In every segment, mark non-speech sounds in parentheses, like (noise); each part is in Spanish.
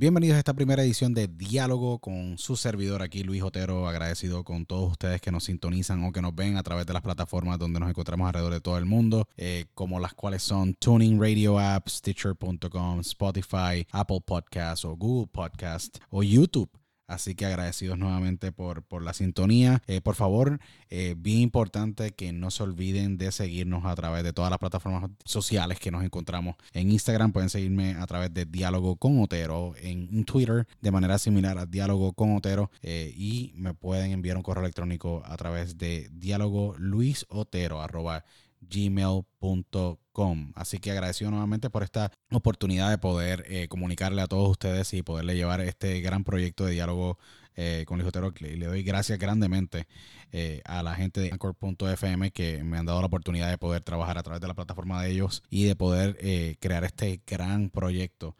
Bienvenidos a esta primera edición de Diálogo con su servidor aquí, Luis Otero. Agradecido con todos ustedes que nos sintonizan o que nos ven a través de las plataformas donde nos encontramos alrededor de todo el mundo, eh, como las cuales son Tuning Radio App, Stitcher.com, Spotify, Apple Podcasts o Google Podcast o YouTube. Así que agradecidos nuevamente por, por la sintonía. Eh, por favor, eh, bien importante que no se olviden de seguirnos a través de todas las plataformas sociales que nos encontramos. En Instagram pueden seguirme a través de Diálogo con Otero. En Twitter de manera similar a Diálogo con Otero. eh, y me pueden enviar un correo electrónico a través de diálogo luisotero arroba gmail.com. Así que agradecido nuevamente por esta oportunidad de poder eh, comunicarle a todos ustedes y poderle llevar este gran proyecto de diálogo eh, con Luis Otero. Le, le doy gracias grandemente eh, a la gente de Anchor.fm que me han dado la oportunidad de poder trabajar a través de la plataforma de ellos y de poder eh, crear este gran proyecto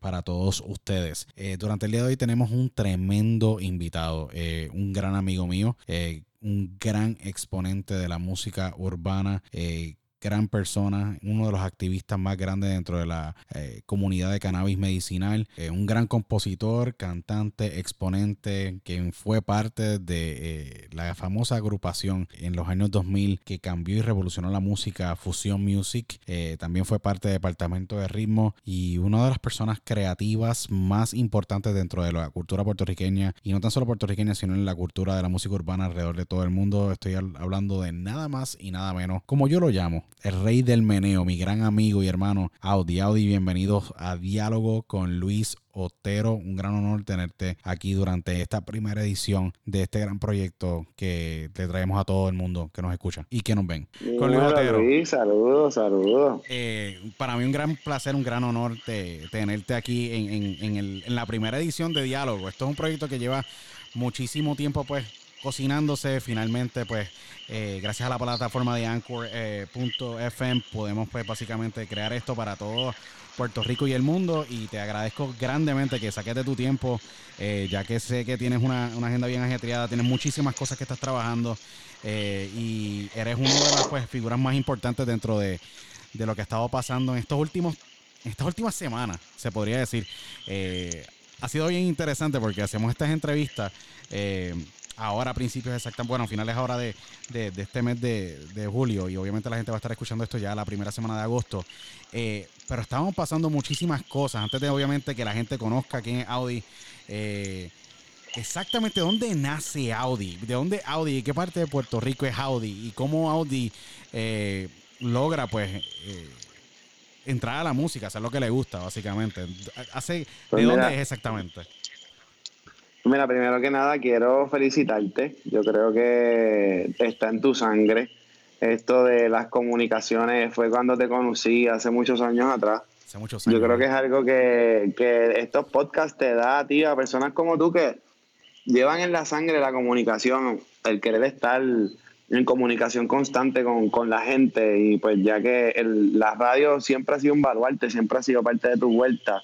para todos ustedes. Durante el día de hoy tenemos un tremendo invitado, un gran amigo mío, un gran exponente de la música urbana. eh, gran persona, uno de los activistas más grandes dentro de la eh, comunidad de cannabis medicinal, eh, un gran compositor, cantante, exponente, quien fue parte de eh, la famosa agrupación en los años 2000 que cambió y revolucionó la música Fusion Music, también fue parte del departamento de ritmo y una de las personas creativas más importantes dentro de la cultura puertorriqueña y no tan solo puertorriqueña sino en la cultura de la música urbana alrededor de todo el mundo. Estoy hablando de nada más y nada menos, como yo lo llamo, el rey del meneo, mi gran amigo y hermano Audi. Audi, bienvenidos a Diálogo con Luis Otero. Un gran honor tenerte aquí durante esta primera edición de este gran proyecto que le traemos a todo el mundo que nos escucha y que nos ven. Con Luis Otero. Luis, saludos, saludos. Eh, para mí un gran placer, un gran honor te- tenerte aquí en, en- en el- en la primera edición de Diálogo. Esto es un proyecto que lleva muchísimo tiempo pues cocinándose. Finalmente pues eh, gracias a la plataforma de Anchor.fm podemos pues básicamente crear esto para todo Puerto Rico y el mundo y te agradezco grandemente que saques tu tiempo eh, ya que sé que tienes una, una agenda bien ajetreada, tienes muchísimas cosas que estás trabajando eh, y eres una de las pues, figuras más importantes dentro de, de lo que ha estado pasando en estos últimos, estas últimas semanas, se podría decir. Eh, ha sido bien interesante porque hacemos estas entrevistas eh, ahora a principios exactamente, bueno, finales ahora de, de- de este mes de, de julio y obviamente la gente va a estar escuchando esto ya la primera semana de agosto. Eh, pero estábamos pasando muchísimas cosas antes de obviamente que la gente conozca quién es Audi. eh, exactamente dónde nace Audi, de dónde Audi y qué parte de Puerto Rico es Audi y cómo Audi eh, logra pues eh, entrar a la música, hacer lo que le gusta básicamente. Hace, Pues ¿De mira. dónde es exactamente? Mira, primero que nada quiero felicitarte. Yo creo que está en tu sangre. Esto de las comunicaciones fue cuando te conocí hace muchos años atrás. Hace muchos años. Yo creo que es algo que, que estos podcasts te da a ti, a personas como tú que llevan en la sangre la comunicación, el querer estar en comunicación constante con, con la gente y pues ya que el- la radio siempre ha sido un baluarte, siempre ha sido parte de tu vuelta,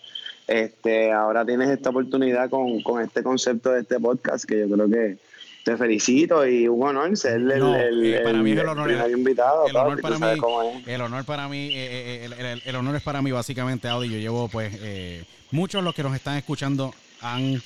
este, ahora tienes esta oportunidad con, con este concepto de este podcast que yo creo que te felicito y un honor ser el, No, el- eh, para el- mí es el el honor. primer invitado. el honor para mí, el honor para eh, eh, el, el- el honor es para mí básicamente, Audi. Yo llevo, pues, eh, muchos de los que nos están escuchando han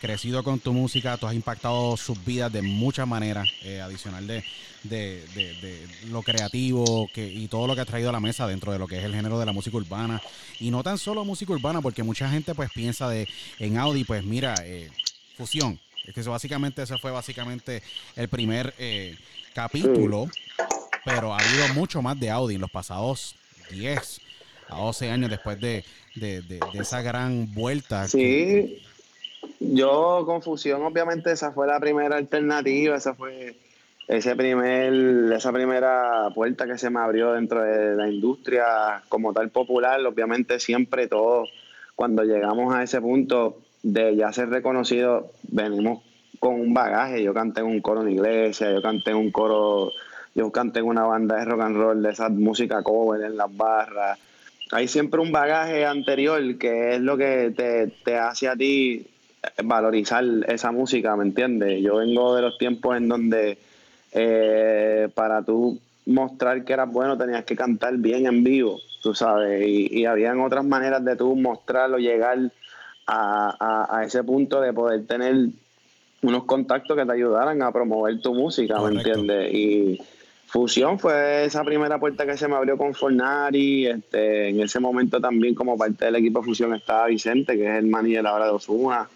crecido con tu música, tú has impactado sus vidas de muchas maneras, eh, adicional de, de, de- lo creativo que, y todo lo que has traído a la mesa dentro de lo que es el género de la música urbana. Y no tan solo música urbana, porque mucha gente pues piensa de en Audi, pues mira, eh, fusión. Es que eso básicamente, ese fue básicamente el primer eh, capítulo, pero ha habido mucho más de Audi en los pasados 10 a 12 años después de, de- esa gran vuelta. Sí, yo confusión, obviamente esa fue la primera alternativa, esa fue ese primer, esa primera puerta que se me abrió dentro de la industria como tal popular, obviamente siempre todos cuando llegamos a ese punto de ya ser reconocido, venimos con un bagaje. Yo canté en un coro en iglesia, yo canté en un coro, yo canté en una banda de rock and roll, de esa música cover en las barras. Hay siempre un bagaje anterior que es lo que te, te hace a ti valorizar esa música, ¿me entiendes? Yo vengo de los tiempos en donde eh, para tú mostrar que eras bueno tenías que cantar bien en vivo, tú sabes, y, y habían otras maneras de tú mostrarlo, llegar a, ese punto de poder tener unos contactos que te ayudaran a promover tu música, ¿me entiendes? Y Fusión fue esa primera puerta que se me abrió con Fornari. Este, en ese momento también como parte del equipo Fusión estaba Vicente, que es el manager ahora de Osuna.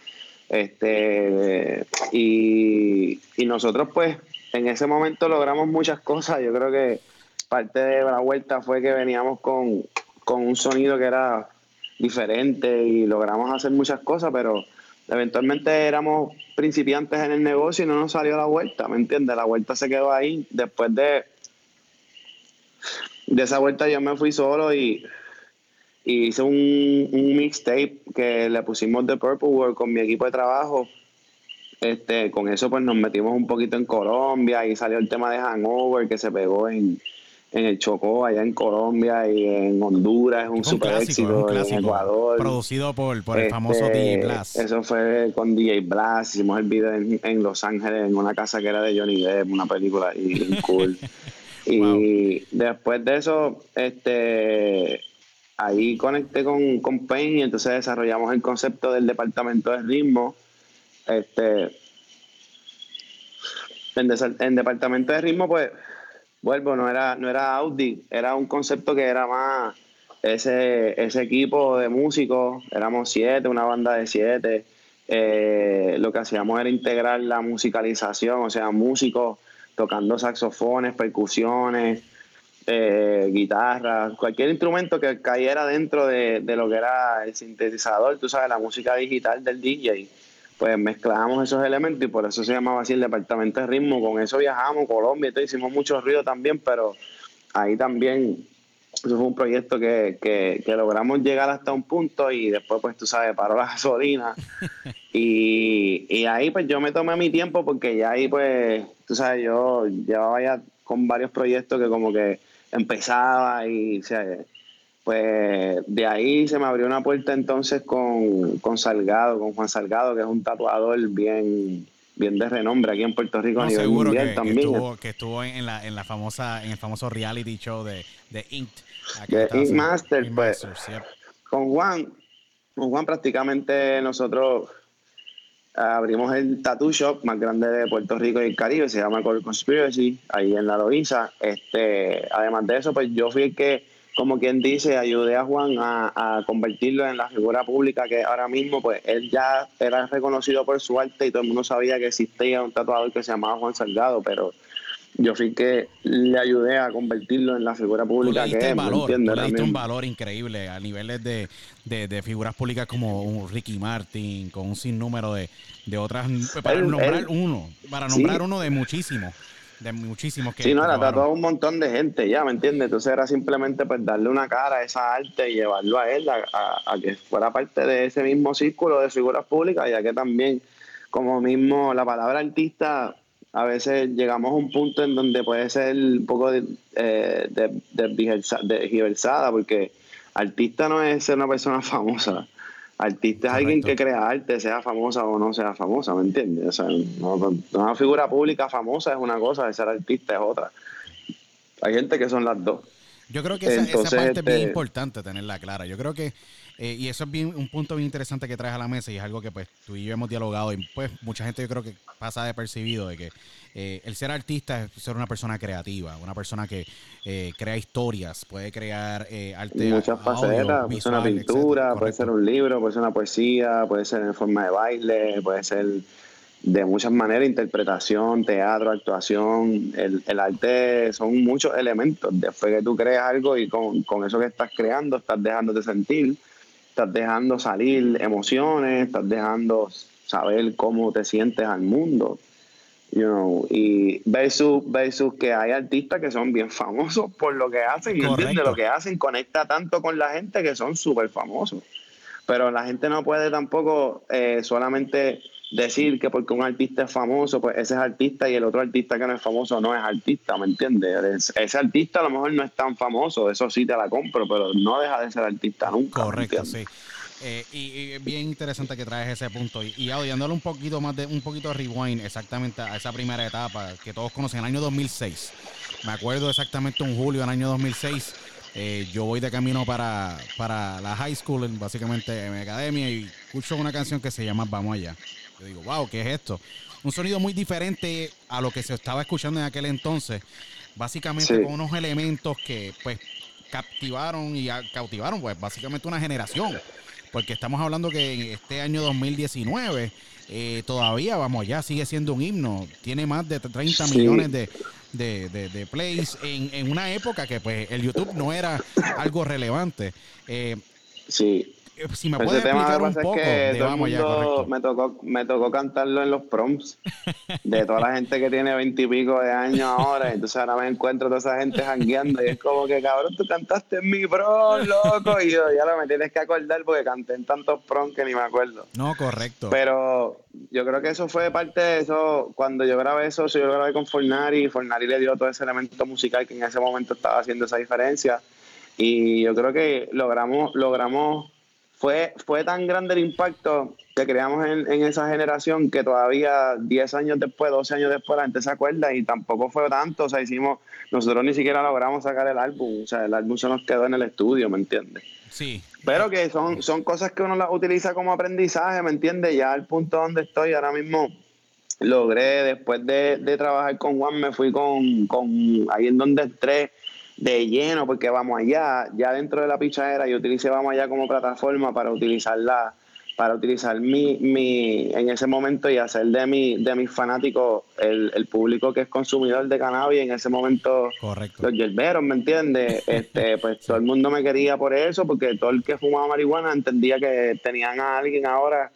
Este, y, y nosotros pues en ese momento logramos muchas cosas. Yo creo que parte de la vuelta fue que veníamos con, con un sonido que era diferente y logramos hacer muchas cosas, pero eventualmente éramos principiantes en el negocio y no nos salió la vuelta, ¿me entiendes? La vuelta se quedó ahí. Después de, de esa vuelta yo me fui solo y, hice un, un mixtape que le pusimos de Purple World con mi equipo de trabajo. Este, con eso pues nos metimos un poquito en Colombia y salió el tema de Hangover que se pegó en, en el Chocó, allá en Colombia y en Honduras, es un, super éxito en Ecuador. Producido por, por el famoso Este, DJ Blas. Eso fue con DJ Blas, hicimos el video en, en Los Ángeles, en una casa que era de Johnny Depp, una película y cool. (laughs) y después de eso, este ahí conecté con, con Pain y entonces desarrollamos el concepto del departamento de ritmo. Este en, departamento de ritmo, pues vuelvo, no era, no era Audi, era un concepto que era más ese, ese equipo de músicos, éramos siete, una banda de siete. eh, lo que hacíamos era integrar la musicalización, o sea, músicos tocando saxofones, percusiones, eh, guitarras, cualquier instrumento que cayera dentro de, de lo que era el sintetizador, tú sabes, la música digital del DJ pues mezclábamos esos elementos y por eso se llamaba así el departamento de ritmo. Con eso viajamos, Colombia, y todo, hicimos mucho ruido también, pero ahí también, eso fue un proyecto que, que, que logramos llegar hasta un punto y después, pues tú sabes, paró la gasolina. (laughs) y, y ahí pues yo me tomé mi tiempo porque ya ahí pues, tú sabes, yo llevaba ya con varios proyectos que como que empezaba y, o sea, pues de ahí se me abrió una puerta entonces con, con Salgado, con Juan Salgado, que es un tatuador bien, bien de renombre aquí en Puerto Rico No, a nivel seguro mundial que, estuvo, que estuvo en, la, en la famosa, en el famoso reality show de, de Inked. De Ink Master, pues. Masters, yep. Con Juan, con Juan prácticamente nosotros abrimos el tattoo shop más grande de Puerto Rico y el Caribe, se llama Core Conspiracy, ahí en la Loiza. Este, además de eso, pues yo fui el que, como quien dice, ayudé a Juan a, a convertirlo en la figura pública que ahora mismo, pues él ya era reconocido por su arte y todo el mundo sabía que existía un tatuador que se llamaba Juan Salgado, pero yo el que le ayudé a convertirlo en la figura pública le que diste es, un valor increíble a niveles de, de, de figuras públicas como un Ricky Martin, con un sinnúmero de, de otras, para Él- nombrar él- uno, para Sí. nombrar uno de muchísimos, de muchísimos que Sí, no, era tatuado a un montón de gente, ya, ¿me entiendes? Entonces era simplemente pues darle una cara a esa arte y llevarlo a él, a, a- a que fuera parte de ese mismo círculo de figuras públicas, ya que también, como mismo la palabra artista, a veces llegamos a un punto en donde puede ser un poco de, eh, de, porque artista no es ser una persona (laughs) famosa. Artista es alguien que crea arte, sea famosa o no sea famosa, ¿me entiendes? O sea, no- una figura pública famosa es una cosa, de ser artista es otra. Hay gente que son las dos. Yo creo que esa, parte es bien este- importante tenerla clara. Yo creo que, eh, y eso es bien un punto bien interesante que traes a la mesa y es algo que pues tú y yo hemos dialogado y pues mucha gente yo creo que pasa de percibido de que eh, el ser artista es ser una persona creativa, una persona que eh, crea historias, puede crear eh, arte Muchas facetas, puede ser una pintura, etcétera. puede ser un libro, puede ser una poesía, puede ser en forma de baile, puede ser de muchas maneras, interpretación, teatro, actuación. El, el arte son muchos elementos. Después que tú creas algo y con, con eso que estás creando, estás dejándote sentir, estás dejando salir emociones, estás dejando saber cómo te sientes al mundo. You know, y versus, versus que hay artistas que son bien famosos por lo que hacen, y entiendes lo que hacen, conecta tanto con la gente que son súper famosos. Pero la gente no puede tampoco eh, solamente decir que porque un artista es famoso, pues ese es artista y el otro artista que no es famoso no es artista, ¿me entiendes? Ese artista a lo mejor no es tan famoso, eso sí te la compro, pero no deja de ser artista nunca. Correcto, sí. Eh, y, bien interesante que traes ese punto. Y, y un poquito más de un poquito de rewind exactamente a esa primera etapa que todos conocen, el año 2006. Me acuerdo exactamente un julio del año 2006. Eh, yo voy de camino para, para la high school, básicamente en mi academia, y escucho una canción que se llama Vamos allá. Yo digo, wow, ¿qué es esto? Un sonido muy diferente a lo que se estaba escuchando en aquel entonces. Básicamente con unos elementos que pues captivaron y cautivaron pues básicamente una generación porque estamos hablando que en este año 2019 eh, todavía, vamos, ya sigue siendo un himno, tiene más de 30 millones de, de, plays en, en, una época que pues el YouTube no era algo relevante. Eh, sí. Eh, si me puedes explicar un poco de vamos ya, Me tocó, me tocó cantarlo en los prompts de toda la gente que tiene veintipico de años ahora. Entonces ahora me encuentro toda esa gente jangueando y es como que, cabrón, tú cantaste en mi prom, loco. Y yo, ya lo me tienes que acordar porque canté en tantos prom que ni me acuerdo. No, correcto. Pero yo creo que eso fue parte de eso. Cuando yo grabé eso, yo lo grabé con Fornari. Fornari le dio todo ese elemento musical que en ese momento estaba haciendo esa diferencia. Y yo creo que logramos, logramos fue, fue tan grande el impacto que creamos en, esa generación que todavía 10 años después, 12 años después, la gente se acuerda y tampoco fue tanto. O sea, hicimos, nosotros ni siquiera logramos sacar el álbum. O sea, el álbum se nos quedó en el estudio, ¿me entiendes? Sí. Pero que son, son cosas que uno las utiliza como aprendizaje, ¿me entiendes? Ya al punto donde estoy ahora mismo, logré, después de, de trabajar con Juan, me fui con, con ahí en donde entré de lleno, porque vamos allá, ya dentro de la pichadera, yo utilicé vamos allá como plataforma para utilizarla, para utilizar mi, mi, en ese momento y hacer de mi, de mis fanáticos el, el público que es consumidor de cannabis, en ese momento Correcto. los yerberos, ¿me entiendes? (laughs) Este, pues todo el mundo me quería por eso, porque todo el que fumaba marihuana entendía que tenían a alguien ahora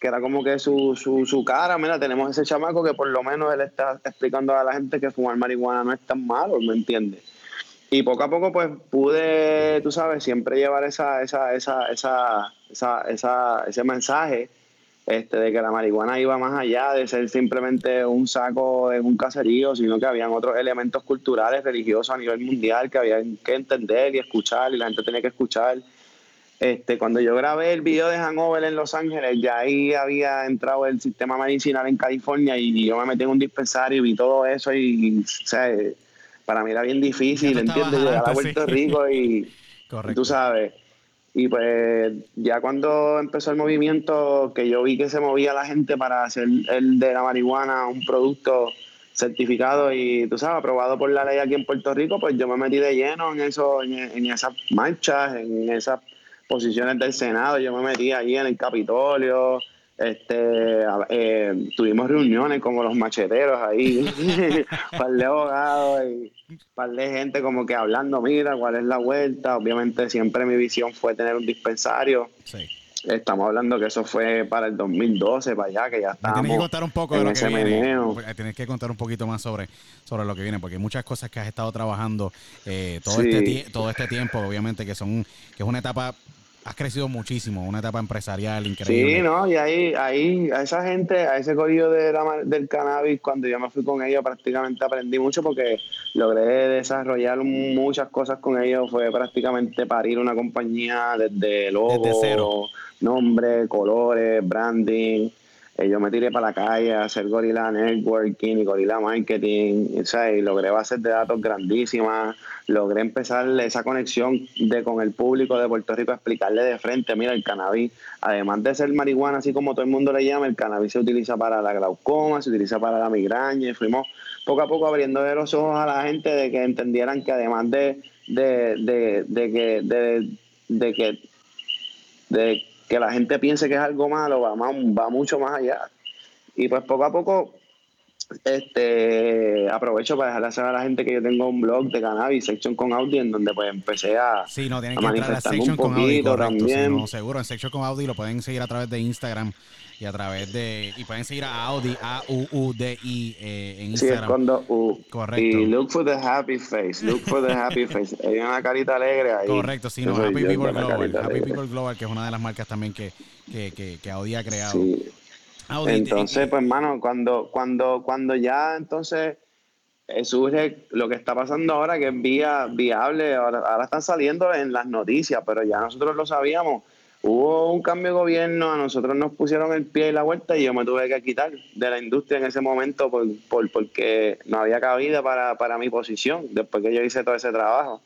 que era como que su, su, su cara, mira, tenemos ese chamaco que por lo menos él está explicando a la gente que fumar marihuana no es tan malo, ¿me entiendes? Y poco a poco, pues pude, tú sabes, siempre llevar esa, esa, esa, esa, esa, esa, ese mensaje este, de que la marihuana iba más allá de ser simplemente un saco en un caserío, sino que habían otros elementos culturales, religiosos a nivel mundial que había que entender y escuchar, y la gente tenía que escuchar. Este, cuando yo grabé el video de Hanover en Los Ángeles, ya ahí había entrado el sistema medicinal en California y yo me metí en un dispensario y vi todo eso y, o sea, para mí era bien difícil, ¿entiendes? Llegar a Puerto Rico y, (laughs) tú sabes. Y pues ya cuando empezó el movimiento, que yo vi que se movía la gente para hacer el de la marihuana un producto certificado y, tú sabes, aprobado por la ley aquí en Puerto Rico, pues yo me metí de lleno en eso, en, en esas marchas, en esas posiciones del Senado, yo me metí ahí en el Capitolio, este eh, tuvimos reuniones como los macheteros ahí, (laughs) par de abogados y par de gente como que hablando, mira, cuál es la vuelta. Obviamente siempre mi visión fue tener un dispensario. Estamos hablando que eso fue para el 2012, para allá, que ya estábamos. Tienes que contar un poco de lo que viene. Tienes que contar un poquito más sobre, sobre lo que viene, porque hay muchas cosas que has estado trabajando eh, todo, este, todo este tiempo, obviamente, que son que es una etapa has crecido muchísimo, una etapa empresarial increíble. Sí, no, y ahí, ahí a esa gente, a ese corillo de del cannabis, cuando yo me fui con ellos, prácticamente aprendí mucho porque logré desarrollar muchas cosas con ellos. Fue prácticamente parir una compañía desde logo, cero. nombre, colores, branding. Eh, yo me tiré para la calle a hacer gorila networking y gorila marketing, y logré bases de datos grandísimas, logré empezar esa conexión de con el público de Puerto Rico, explicarle de frente, mira, el cannabis, además de ser marihuana, así como todo el mundo le llama, el cannabis se utiliza para la glaucoma, se utiliza para la migraña, y fuimos poco a poco abriendo los ojos a la gente de que entendieran que además de, de, de, de que, de, de que, de que la gente piense que es algo malo va, va mucho más allá. Y pues poco a poco este aprovecho para dejarle saber a la gente que yo tengo un blog de cannabis, Section con Audi, en donde pues empecé a, sí, no, tienen que manifestar un poquito también. seguro, en Section con Audi lo pueden seguir a través de Instagram y a través de y pueden seguir a Audi A U U D I eh, en Instagram. Sí, es cuando U. Correcto. Y look for the happy face, look for the happy (laughs) face. Hay una carita alegre ahí. Correcto, sí, no, Happy People Global, Happy People Global que es una de las marcas también que que, que, que Audi ha creado. Sí. Entonces, pues, hermano, cuando, cuando, cuando ya entonces eh, surge lo que está pasando ahora, que es vía, viable, ahora, ahora están saliendo en las noticias, pero ya nosotros lo sabíamos hubo un cambio de gobierno, a nosotros nos pusieron el pie y la vuelta y yo me tuve que quitar de la industria en ese momento por, por porque no había cabida para, para, mi posición después que yo hice todo ese trabajo.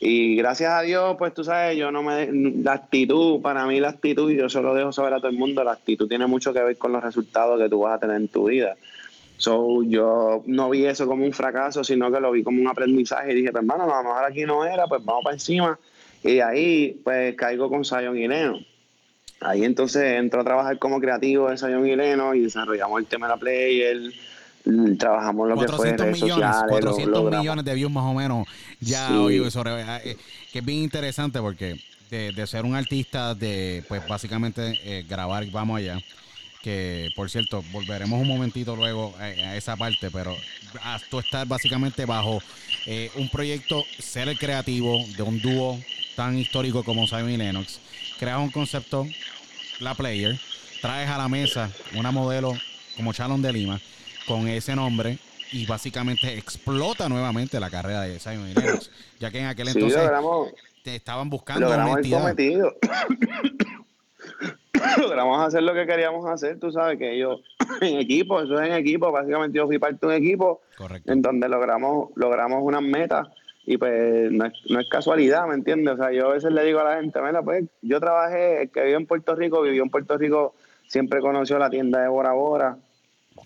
Y gracias a Dios, pues tú sabes, yo no me... La actitud, para mí la actitud, y yo solo dejo saber a todo el mundo, la actitud tiene mucho que ver con los resultados que tú vas a tener en tu vida. So, yo no vi eso como un fracaso, sino que lo vi como un aprendizaje y dije, pues hermano, a lo mejor aquí no era, pues vamos para encima y ahí, pues, caigo con y Leno. Ahí entonces entro a trabajar como creativo de y Leno y desarrollamos el tema de la player, trabajamos lo que fue redes millones, sociales. 400 millones de views más o menos ya sí. sobre, eh, que es bien interesante porque de, ser un artista de, pues, básicamente eh, grabar Vamos Allá, que por cierto, volveremos un momentito luego a, a esa parte, pero a tú estar básicamente bajo eh, un proyecto, ser el creativo de un dúo tan histórico como Simon Lennox, creas un concepto, la player, traes a la mesa una modelo como Chalon de Lima con ese nombre y básicamente explota nuevamente la carrera de Simon Lennox, ya que en aquel entonces te estaban buscando logramos el cometido. (coughs) logramos hacer lo que queríamos hacer, tú sabes que yo en equipo, eso es en equipo, básicamente yo fui parte de un equipo en donde logramos logramos unas metas y pues no es, casualidad, ¿me entiendes? O sea, yo a veces le digo a la gente, mira, pues yo trabajé, el que vivió en Puerto Rico, vivió en Puerto Rico, siempre conoció la tienda de Bora Bora.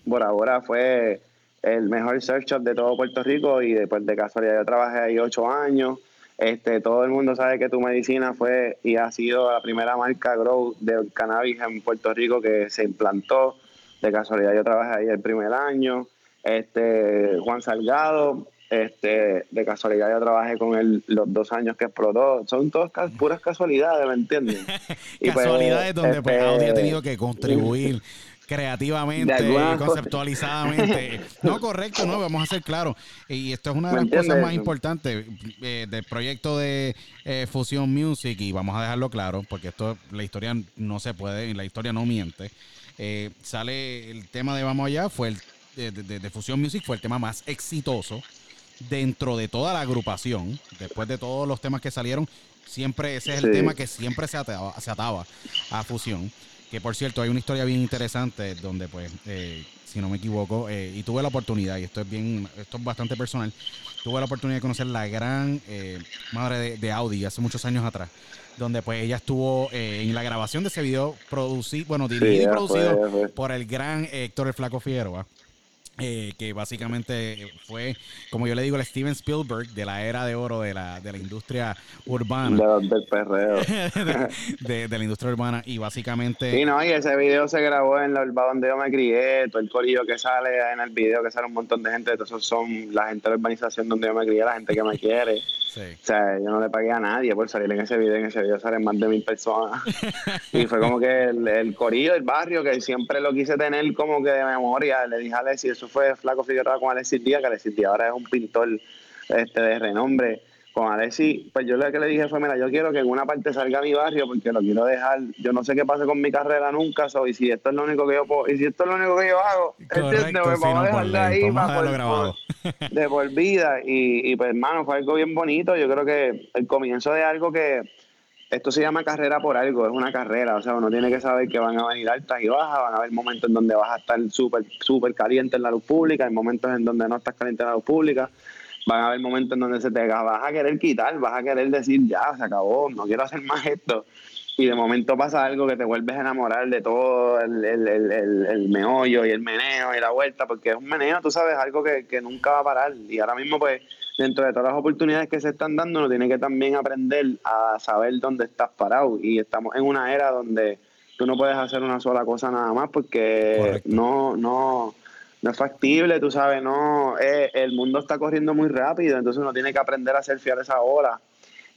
Bora Bora fue el mejor search shop de todo Puerto Rico y después de casualidad yo trabajé ahí ocho años. Este, todo el mundo sabe que tu medicina fue y ha sido la primera marca grow de cannabis en Puerto Rico que se implantó. De casualidad yo trabajé ahí el primer año. Este, Juan Salgado, este, de casualidad yo trabajé con él los dos años que explotó. Son todas puras casualidades, ¿me entiendes? (laughs) Pues, casualidades donde pues, Audi ha tenido que contribuir creativamente, conceptualizadamente. (laughs) no, correcto, no, vamos a ser claros. Y esto es una de las cosas más importantes eh, del proyecto de eh, Fusion Music, y vamos a dejarlo claro, porque esto, la historia no se puede, la historia no miente. Eh, sale el tema de Vamos Allá, fue el de, de, de Fusion Music, fue el tema más exitoso dentro de toda la agrupación, después de todos los temas que salieron, siempre ese es el tema que siempre se ataba, se ataba a fusión. Que por cierto, hay una historia bien interesante donde, pues, eh, si no me equivoco, eh, y tuve la oportunidad, y esto es bien, esto es bastante personal, tuve la oportunidad de conocer la gran eh, madre de, Audi hace muchos años atrás, donde pues ella estuvo en la grabación de ese video producido, bueno, dirigido y producido por el gran Héctor el Flaco Figueroa. Eh, que básicamente fue, como yo le digo, el Steven Spielberg de la era de oro de la, de la industria urbana. del perreo. (laughs) de, la industria urbana y básicamente... Sí, no, y ese video se grabó en la urba donde yo me crié, todo el corillo que sale en el video, que sale un montón de gente, esos son la gente de la urbanización donde yo me crié, la gente que me quiere. O sea, yo no le pagué a nadie por salir en ese video. En ese video salen más de mil personas. (laughs) y fue como que el, el, corillo del barrio, que siempre lo quise tener como que de memoria. Le dije a Alexis, eso fue Flaco Figueroa con Alexis Díaz, que Alexis Díaz ahora es un pintor este, de renombre. Con Alexis, pues yo lo que le dije fue, mira, yo quiero que en una parte salga mi barrio porque lo quiero dejar. Yo no sé qué pase con mi carrera nunca, so, y si esto es lo único que yo puedo, y si esto es lo único que yo hago, Correcto, pues, vamos a dejarlo ahí para de por vida. Y, y pues, hermano, fue algo bien bonito. Yo creo que el comienzo de algo que esto se llama carrera por algo, es una carrera, o sea, uno tiene que saber que van a venir altas y bajas, van a haber momentos en donde vas a estar súper, súper caliente en la luz pública, hay momentos en donde no estás caliente en la luz pública, van a haber momentos en donde se te vas a querer quitar, vas a querer decir, ya, se acabó, no quiero hacer más esto. Y de momento pasa algo que te vuelves a enamorar de todo el, el, el, el meollo y el meneo y la vuelta, porque es un meneo, tú sabes, algo que, que nunca va a parar. Y ahora mismo, pues, dentro de todas las oportunidades que se están dando, uno tiene que también aprender a saber dónde estás parado. Y estamos en una era donde tú no puedes hacer una sola cosa nada más porque no, no, no es factible, tú sabes, no, eh, el mundo está corriendo muy rápido, entonces uno tiene que aprender a ser fiel a esa ola.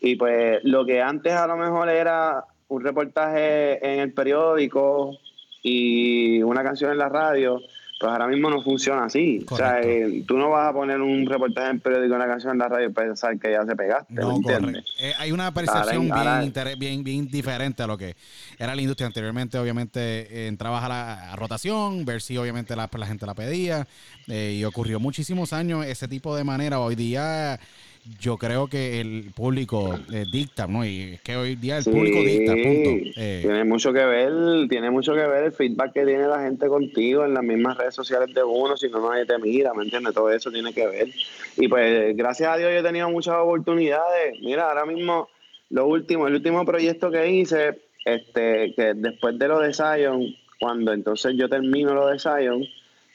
Y pues lo que antes a lo mejor era un reportaje en el periódico y una canción en la radio, Pues ahora mismo no funciona así. O sea, eh, tú no vas a poner un reportaje en periódico, una canción en la radio y pensar que ya se pegaste, ¿me No, entiendes? Eh, hay una percepción Ahora- bien, inter- bien, bien diferente a lo que era la industria anteriormente. Obviamente eh, entrabas a la a rotación, ver si obviamente la, la gente la pedía. eh, y ocurrió muchísimos años ese tipo de manera. Hoy día yo creo que el público eh, dicta, ¿no? Y es que hoy día el público dicta, punto. Eh, Tiene mucho que ver, tiene mucho que ver el feedback que tiene la gente contigo en las mismas redes sociales de uno, si no nadie te mira, ¿me entiendes? Todo eso tiene que ver. Y pues gracias a Dios yo he tenido muchas oportunidades. Mira, ahora mismo lo último, el último proyecto que hice, este, que después de lo de Zion, cuando entonces yo termino lo de Zion,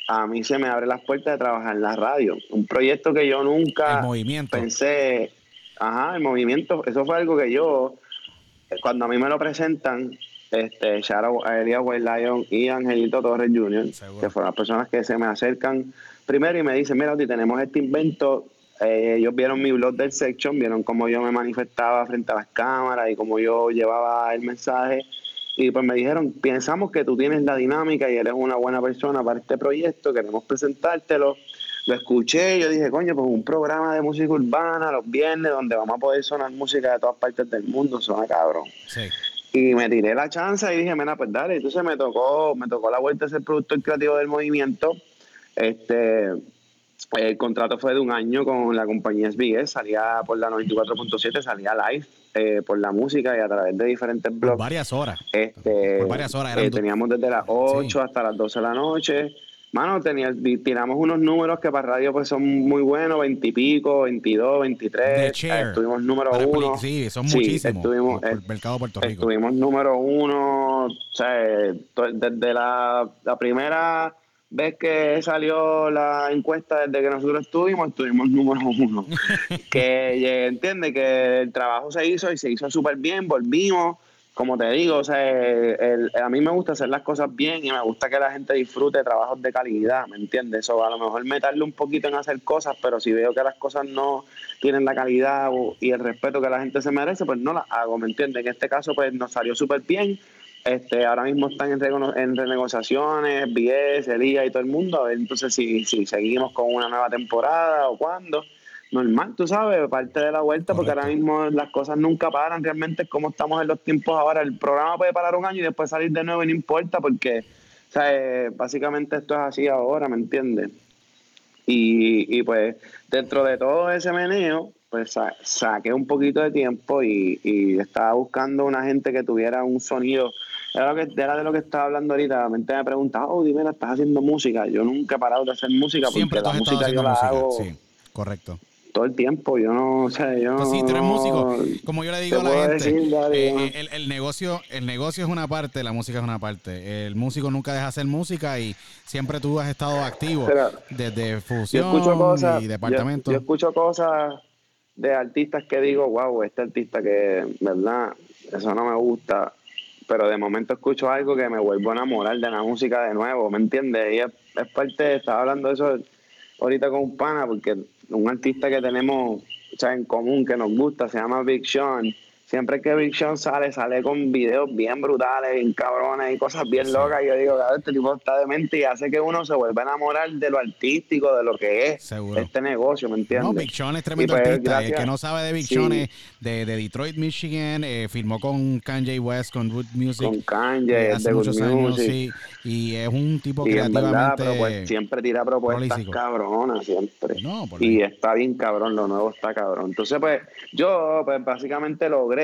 a mí se me abren las puertas de trabajar en la radio. Un proyecto que yo nunca el movimiento. pensé, ajá, el movimiento, eso fue algo que yo, cuando a mí me lo presentan, este, a Elías White Lion y Angelito Torres Jr., Seguro. que fueron las personas que se me acercan primero y me dicen, mira, Oti, tenemos este invento, Eh, ellos vieron mi blog del section, vieron cómo yo me manifestaba frente a las cámaras y cómo yo llevaba el mensaje. Y pues me dijeron, pensamos que tú tienes la dinámica y eres una buena persona para este proyecto, queremos presentártelo. Lo escuché yo dije, coño, pues un programa de música urbana los viernes donde vamos a poder sonar música de todas partes del mundo, suena cabrón. Sí. Y me tiré la chance y dije, mira, pues dale. Entonces me tocó, me tocó la vuelta de ser productor creativo del movimiento. Este, el contrato fue de un año con la compañía SBS, salía por la 94.7, salía live eh, por la música y a través de diferentes Por blogs. varias horas. Este, Por varias horas, eh, teníamos desde las 8 Sí. hasta las 12 de la noche. Mano, tenía, tiramos unos números que para radio pues son muy buenos, 20 y pico, 22, The 23. Share. Eh, Estuvimos número uno. Sí, son Sí, muchísimos. estuvimos, por eh, el mercado de Puerto Rico. Estuvimos número uno, o sea, eh, desde la, la primera vez que salió la encuesta, desde que nosotros estuvimos, estuvimos número uno. (laughs) que entiende que el trabajo se hizo y se hizo súper bien, volvimos. Como te digo, o sea, el- a mí me gusta hacer las cosas bien y me gusta que la gente disfrute trabajos de calidad, ¿me entiendes? Eso a lo mejor me tardo un poquito en hacer cosas, pero si veo que las cosas no tienen la calidad o- y el respeto que la gente se merece, pues no las hago, ¿me entiendes? En este caso, pues nos salió súper bien. Este, ahora mismo están en, en renegociaciones, BS, Elías y todo el mundo. A ver entonces si, si seguimos con una nueva temporada o cuándo. Normal, tú sabes, parte de la vuelta, porque ahora mismo las cosas nunca paran. Realmente es como estamos en los tiempos ahora. El programa puede parar un año y después salir de nuevo y no importa, porque o sea, eh, básicamente esto es así ahora, ¿me entiendes? Y, y pues dentro de todo ese meneo, pues sa- saqué un poquito de tiempo y, y estaba buscando una gente que tuviera un sonido. Era, lo que, era de lo que estaba hablando ahorita. La mente me preguntaba, oh, dime, ¿estás haciendo música? Yo nunca he parado de hacer música Siempre porque la música yo la música. hago Sí, correcto. todo el tiempo. Yo no, o sea, yo Pues sí, tú eres no- músico. Como yo le digo a la gente, decir, eh, el, el negocio, el negocio es una parte, la música es una parte. El músico nunca deja de hacer música y siempre tú has estado activo Pero desde fusión cosas, y yo, departamento. yo escucho cosas de artistas que digo, wow, este artista que, verdad, eso no me gusta, pero de momento escucho algo que me vuelvo a enamorar de la música de nuevo, ¿me entiendes? Y es, es parte, estaba hablando de eso ahorita con un pana, porque un artista que tenemos en común, que nos gusta, se llama Big Sean. Siempre que Big Sean sale, sale con videos bien brutales, bien cabrones y cosas bien locas. Y yo digo, "Cabrón, este tipo está demente y hace que uno se vuelva a enamorar de lo artístico, de lo que es Seguro. este negocio, ¿me entiendes? No, Big Sean es tremendo pues, artista. El gracias. que no sabe de Big Sí. Sean es de, de Detroit, Michigan. eh, firmó con Kanye West, con Root Music. Con eh, Kanye, hace de Good muchos años, Music. sí. Y es un tipo pero pues, siempre tira propuestas prolífico. cabronas, siempre. No, y está bien cabrón, lo nuevo está cabrón. Entonces, pues, yo, pues, básicamente logré,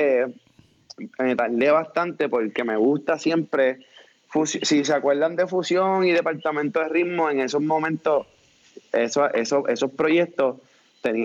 me tardé bastante porque me gusta siempre, si se acuerdan de fusión y departamento de ritmo, en esos momentos, eso, eso, esos proyectos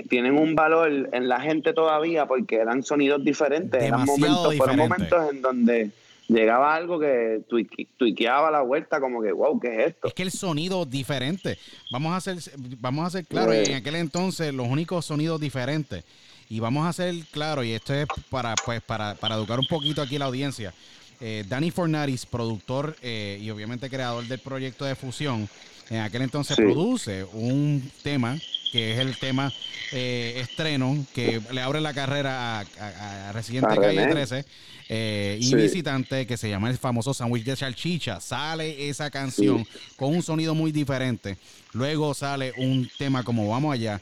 tienen un valor en la gente todavía porque eran sonidos diferentes, eran momentos, fueron momentos en donde llegaba algo que tuique- tuiqueaba la vuelta como que, wow, ¿qué es esto? Es que el sonido diferente. Vamos a ser, vamos a ser claros, Sí. en aquel entonces los únicos sonidos diferentes. Y vamos a ser claros, y esto es para, pues, para, para educar un poquito aquí la audiencia. Eh, Danny Fornaris, productor eh, y obviamente creador del proyecto de fusión, en aquel entonces Sí. produce un tema que es el tema eh, estreno que le abre la carrera a, a, a Residente A Calle René. 13 eh, y Sí. visitante que se llama el famoso sándwich de salchicha. Sale esa canción con un sonido muy diferente. Luego sale un tema como Vamos Allá.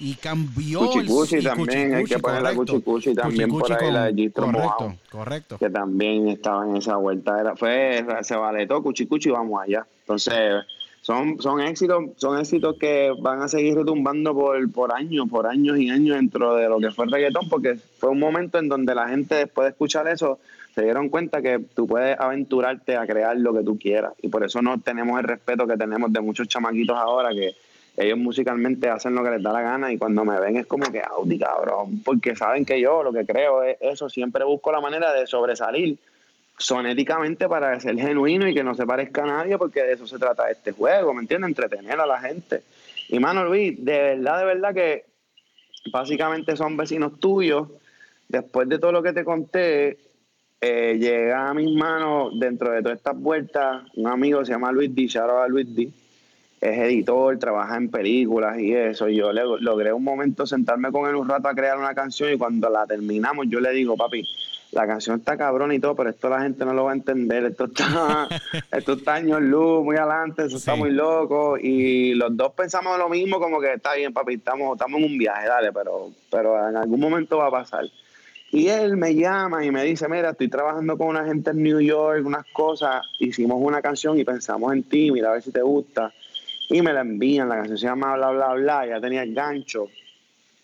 Y cambió el Cuchicuchi y también, hay que poner la. Cuchicuchi también por ahí, con- la de Gistro Correcto, Mojado. correcto. que también estaba en esa vuelta. Era, fue, se valetó, cuchi cuchi, vamos allá. Entonces, son, son éxitos, son éxitos que van a seguir retumbando por, por años, por años y años dentro de lo que fue el reggaetón, porque fue un momento en donde la gente después de escuchar eso se dieron cuenta que tú puedes aventurarte a crear lo que tú quieras. Y por eso no tenemos el respeto que tenemos de muchos chamaquitos ahora que ellos musicalmente hacen lo que les da la gana y cuando me ven es como que Audi, cabrón, porque saben que yo lo que creo es eso, siempre busco la manera de sobresalir sonéticamente para ser genuino y que no se parezca a nadie, porque de eso se trata este juego, ¿me entiendes? Entretener a la gente. Y mano Luis, de verdad, de verdad que básicamente son vecinos tuyos. Después de todo lo que te conté, eh, llega a mis manos dentro de todas estas vueltas un amigo se llama Luis D, shout out a Luis D, es editor, trabaja en películas y eso. Yo le, logré un momento sentarme con él un rato a crear una canción y cuando la terminamos yo le digo, papi, la canción está cabrón y todo, pero esto la gente no lo va a entender. Esto está, (laughs) esto está años luz, muy adelante, eso está muy loco. Y los dos pensamos lo mismo, como que está bien, papi, estamos, estamos en un viaje, dale, pero, pero en algún momento va a pasar. Y él me llama y me dice, mira, estoy trabajando con una gente en New York, unas cosas, hicimos una canción y pensamos en ti, mira a ver si te gusta. Y me la envían, la canción se llama Bla, Bla, Bla, ya tenía el gancho.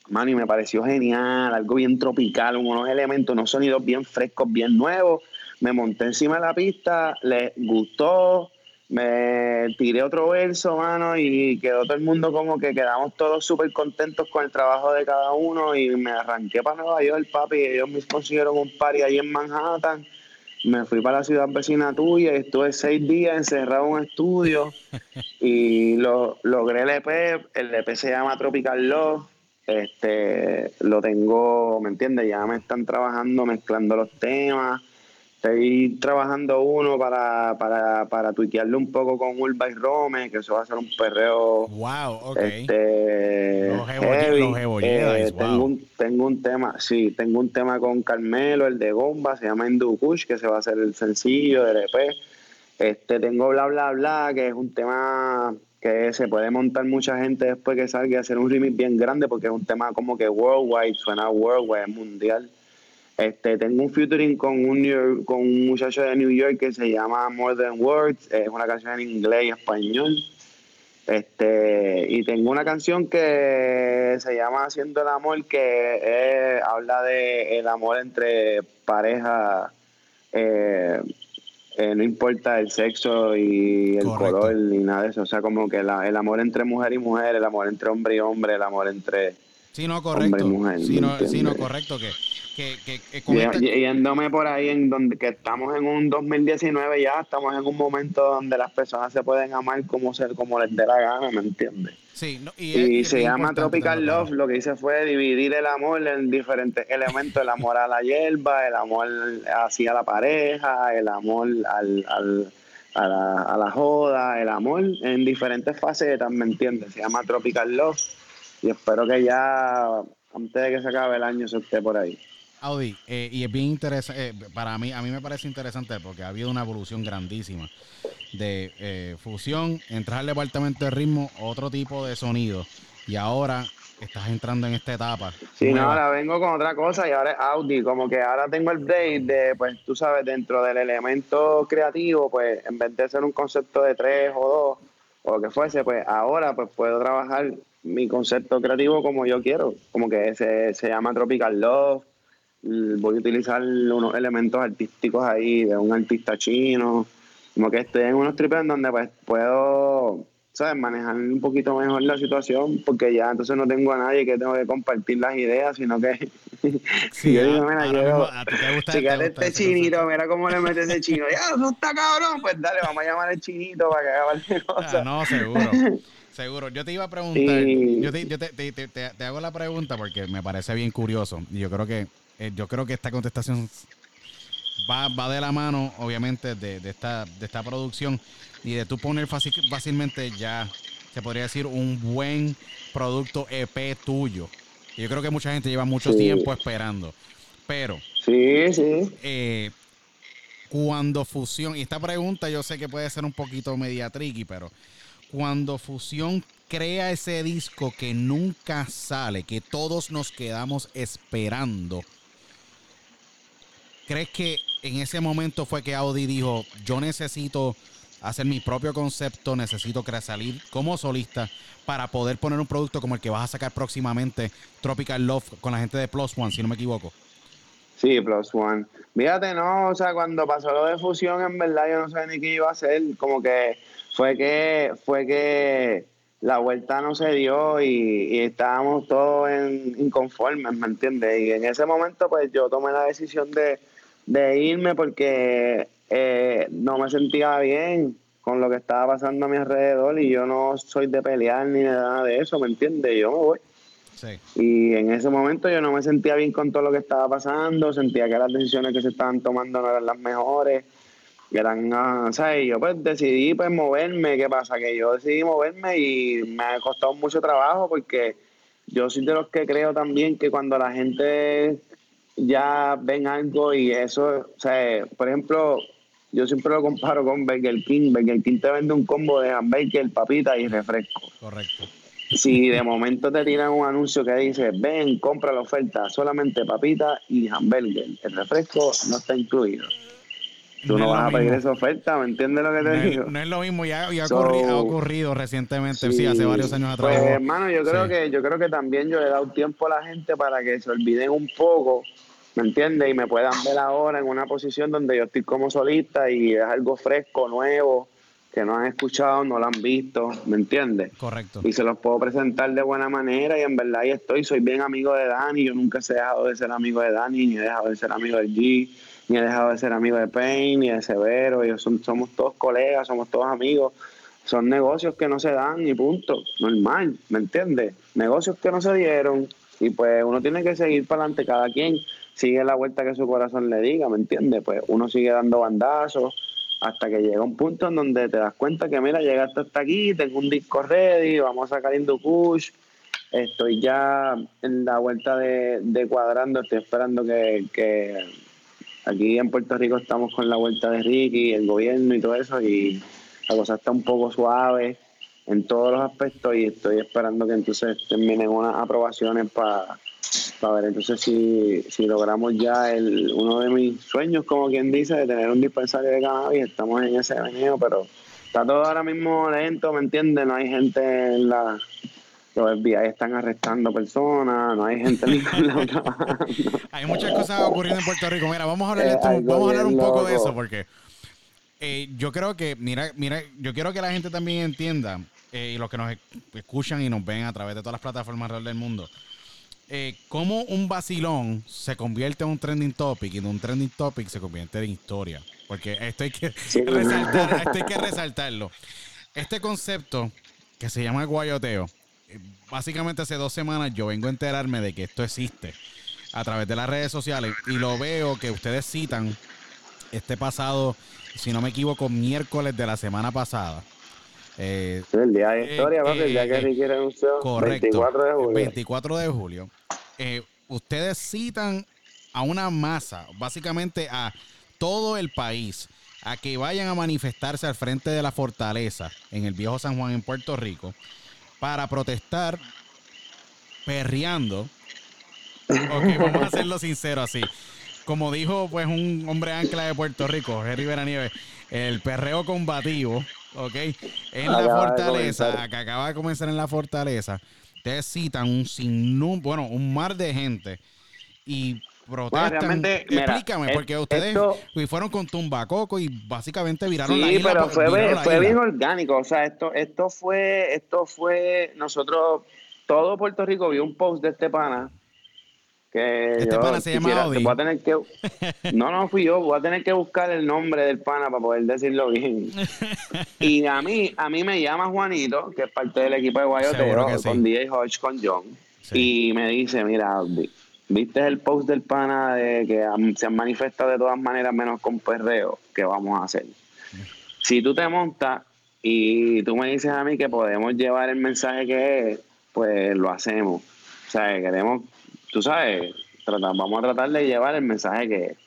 Mano, y me pareció genial, algo bien tropical, unos elementos, unos sonidos bien frescos, bien nuevos. Me monté encima de la pista, les gustó, me tiré otro verso, mano, y quedó todo el mundo como que quedamos todos súper contentos con el trabajo de cada uno y me arranqué para Nueva York, papi, y ellos me consiguieron un party ahí en Manhattan. Me fui para la ciudad vecina tuya y estuve seis días encerrado en un estudio (laughs) y lo, logré el EP. El EP se llama Tropical Love. Este, lo tengo, ¿me entiendes? Ya me están trabajando, mezclando los temas. Estoy trabajando uno para, para, para tuiquearle un poco con Urba y Rome, que eso va a ser un perreo Wow, ok. este Los heavy. los Eh, wow. tengo un tengo un tema sí tengo un tema con Carmelo el de Gomba se llama Indukush que se va a hacer el sencillo del EP este tengo bla bla bla que es un tema que se puede montar mucha gente después que salga y hacer un remix bien grande porque es un tema como que worldwide suena worldwide es mundial este, tengo un featuring con un, New York- con un muchacho de New York que se llama More Than Words, es una canción en inglés y español. Este, y tengo una canción que se llama Haciendo el amor, que eh, habla de el amor entre pareja, eh, eh, no importa el sexo y el Correcto. color ni nada de eso, o sea, como que la- el amor entre mujer y mujer, el amor entre hombre y hombre, el amor entre Sí, no, hombre correcto. y mujer, sí, ¿me no, sí, no, entiendes? correcto. Que, que, que, que Y- esta- y- yéndome por ahí en donde que estamos en un 2019 ya, estamos en un momento donde las personas se pueden amar como se, como les dé la gana, ¿me entiendes? sí, no, y, Y, es- se es llama Tropical Love, lo que hice fue dividir el amor en diferentes elementos, el amor a la hierba, el amor hacia la pareja, el amor al, al- a, la, a la joda, el amor en diferentes facetas, ¿me entiendes? Se llama Tropical Love y espero que ya antes de que se acabe el año se esté por ahí. Audi, eh, y es bien interesante, para mí, a mí me parece interesante porque ha habido una evolución grandísima de eh, fusión, entrar al departamento de ritmo, otro tipo de sonido, y ahora estás entrando en esta etapa. Sí, no, ahora vengo con otra cosa y ahora es Audi, como que ahora tengo el break de, pues tú sabes, dentro del elemento creativo, pues en vez de ser un concepto de tres o dos o lo que fuese, pues ahora pues puedo trabajar mi concepto creativo como yo quiero, como que se, se llama Tropical Love, voy a utilizar unos elementos artísticos ahí de un artista chino, como que estoy en unos trips en donde pues puedo, ¿sabes? Manejar un poquito mejor la situación, porque ya entonces no tengo a nadie que tengo que compartir las ideas, sino que (laughs) Sí, yo a- digo, mira, ahora yo, mismo a ti te gusta- si este cosa. chinito, mira cómo le mete ese chino, ya, eso está cabrón, pues dale, vamos a llamar al chinito para que haga cualquier Ah, cosa. no, seguro. (laughs) Seguro. Yo te iba a preguntar, Y- yo, te, yo te- te- te- te- te hago la pregunta porque me parece bien curioso. Y yo creo que eh, yo creo que esta contestación va, va de la mano, obviamente, de, de esta, de esta producción y de tú poner fácil, fácilmente ya. se podría decir, un buen producto EP tuyo. Yo creo que mucha gente lleva mucho tiempo esperando. Pero. Sí, sí. Eh, cuando Fusión, y esta pregunta yo sé que puede ser un poquito media tricky, pero cuando Fusión crea ese disco que nunca sale, que todos nos quedamos esperando, ¿crees que en ese momento fue que Audi dijo, yo necesito hacer mi propio concepto, necesito salir como solista para poder poner un producto como el que vas a sacar próximamente, Tropical Love, con la gente de Plus One, si no me equivoco? Sí, Plus One. Fíjate, no, o sea, cuando pasó lo de fusión, en verdad yo no sé ni qué iba a hacer, como que fue que, fue que la vuelta no se dio y, estábamos todos en, inconformes, ¿me entiendes? Y en ese momento, pues yo tomé la decisión de, irme porque eh, no me sentía bien con lo que estaba pasando a mi alrededor y yo no soy de pelear ni de nada de eso, ¿me entiendes? Yo me voy. Y en ese momento yo no me sentía bien con todo lo que estaba pasando, sentía que las decisiones que se estaban tomando no eran las mejores, eran, ah, ¿sabes? Y yo pues decidí pues moverme, ¿qué pasa? Que yo decidí moverme y me ha costado mucho trabajo porque yo soy de los que creo también que cuando la gente ya ven algo y eso, o sea, por ejemplo, yo siempre lo comparo con Burger King. Burger King te vende un combo de hamburger, papita y refresco. Correcto si de momento te tiran un anuncio que dice, ven, compra la oferta, solamente papita y hamburger, el refresco no está incluido. Tú no, vas a pedir esa oferta, ¿me entiendes lo que te digo? no es lo mismo, ya, ha, ocurrido, recientemente, sí, hace varios años atrás. Pues, hermano, yo creo que yo creo que también yo le he dado tiempo a la gente para que se olviden un poco, ¿me entiendes? Y me puedan ver ahora en una posición donde yo estoy como solista y es algo fresco, nuevo, que no han escuchado, no lo han visto, ¿me entiendes? Correcto. Y se los puedo presentar de buena manera y en verdad ahí estoy, soy bien amigo de Dani, yo nunca he dejado de ser amigo de Dani, ni he dejado de ser amigo de G, ni he dejado de ser amigo de Payne, ni de Severo, ellos somos todos colegas, somos todos amigos, son negocios que no se dan y punto, normal, ¿me entiendes? Negocios que no se dieron y pues uno tiene que seguir para adelante, cada quien sigue la vuelta que su corazón le diga, ¿me entiendes? Pues uno sigue dando bandazos hasta que llega un punto en donde te das cuenta que, mira, llegaste hasta aquí, tengo un disco ready, vamos a sacar Indu Kush, estoy ya en la vuelta de, cuadrando, estoy esperando que, aquí en Puerto Rico estamos con la vuelta de Ricky, el gobierno y todo eso, y la cosa está un poco suave en todos los aspectos y estoy esperando que entonces terminen unas aprobaciones para para ver entonces si, si logramos ya el uno de mis sueños, como quien dice, de tener un dispensario de cannabis. Estamos en ese veneno, pero está todo ahora mismo lento, ¿me entiendes? No hay gente en la... Los FBI están arrestando personas, no hay gente ni (laughs) Hay muchas cosas ocurriendo en Puerto Rico. Mira, vamos a hablar, vamos a hablar un poco de eso porque eh, yo creo que, mira, mira, yo quiero que la gente también entienda eh, y los que nos escuchan y nos ven a través de todas las plataformas alrededor del mundo eh, cómo un vacilón se convierte en un trending topic y de un trending topic se convierte en historia. Porque esto hay que, resaltar, esto hay que resaltarlo. Este concepto que se llama guayoteo, eh, básicamente hace dos semanas yo vengo a enterarme de que esto existe a través de las redes sociales y lo veo que ustedes citan este pasado, si no me equivoco, miércoles de la semana pasada eh, el día de historia, el día que Ricky renunció. Correcto. 24 de julio. 24 de julio. Eh, ustedes citan a una masa, básicamente a todo el país, a que vayan a manifestarse al frente de la fortaleza en el viejo San Juan en Puerto Rico para protestar perreando. Ok, vamos a hacerlo sincero así. Como dijo pues un hombre ancla de Puerto Rico, Jerry Veranieve, el perreo combativo ¿ok? En la fortaleza, que acaba de comenzar en la fortaleza, ustedes citan un sinnúmero, bueno, un mar de gente y protestan. Explícame, porque ustedes fueron con Tumbacoco y básicamente viraron la isla. pero fue, fue bien orgánico, o sea, esto, esto fue, esto fue, nosotros, todo Puerto Rico vio un post de este pana este pana se llama Audi. (laughs) no, no fui yo. Voy a tener que buscar el nombre del pana para poder decirlo bien. (laughs) y a mí, a mí me llama Juanito, que es parte del equipo de Guayotero, con DJ Hodge, con John. Y me dice, mira, Audi, ¿viste el post del pana de que se han manifestado de todas maneras menos con perreo? ¿Qué vamos a hacer? Si tú te montas y tú me dices a mí que podemos llevar el mensaje que es, pues lo hacemos. O sea, queremos, tú sabes, vamos a tratar de llevar el mensaje que es.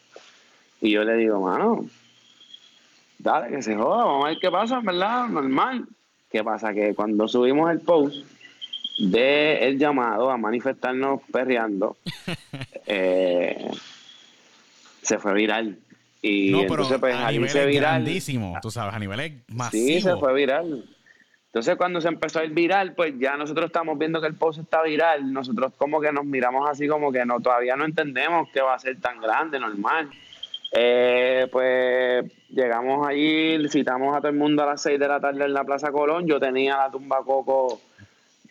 Y yo le digo, mano, dale, que se joda, vamos a ver qué pasa, ¿verdad? Normal. ¿Qué pasa? Que cuando subimos el post de el llamado a manifestarnos perreando, (laughs) eh, se fue viral. Y no, pero entonces, pues, a nivel grandísimo, tú sabes, a niveles masivos. Sí, se fue viral. Entonces, cuando se empezó a ir viral, pues ya nosotros estamos viendo que el post está viral. Nosotros como que nos miramos así como que no todavía no entendemos que va a ser tan grande, normal. Eh, pues llegamos allí, citamos a todo el mundo a las 6 de la tarde en la Plaza Colón. Yo tenía la tumba Coco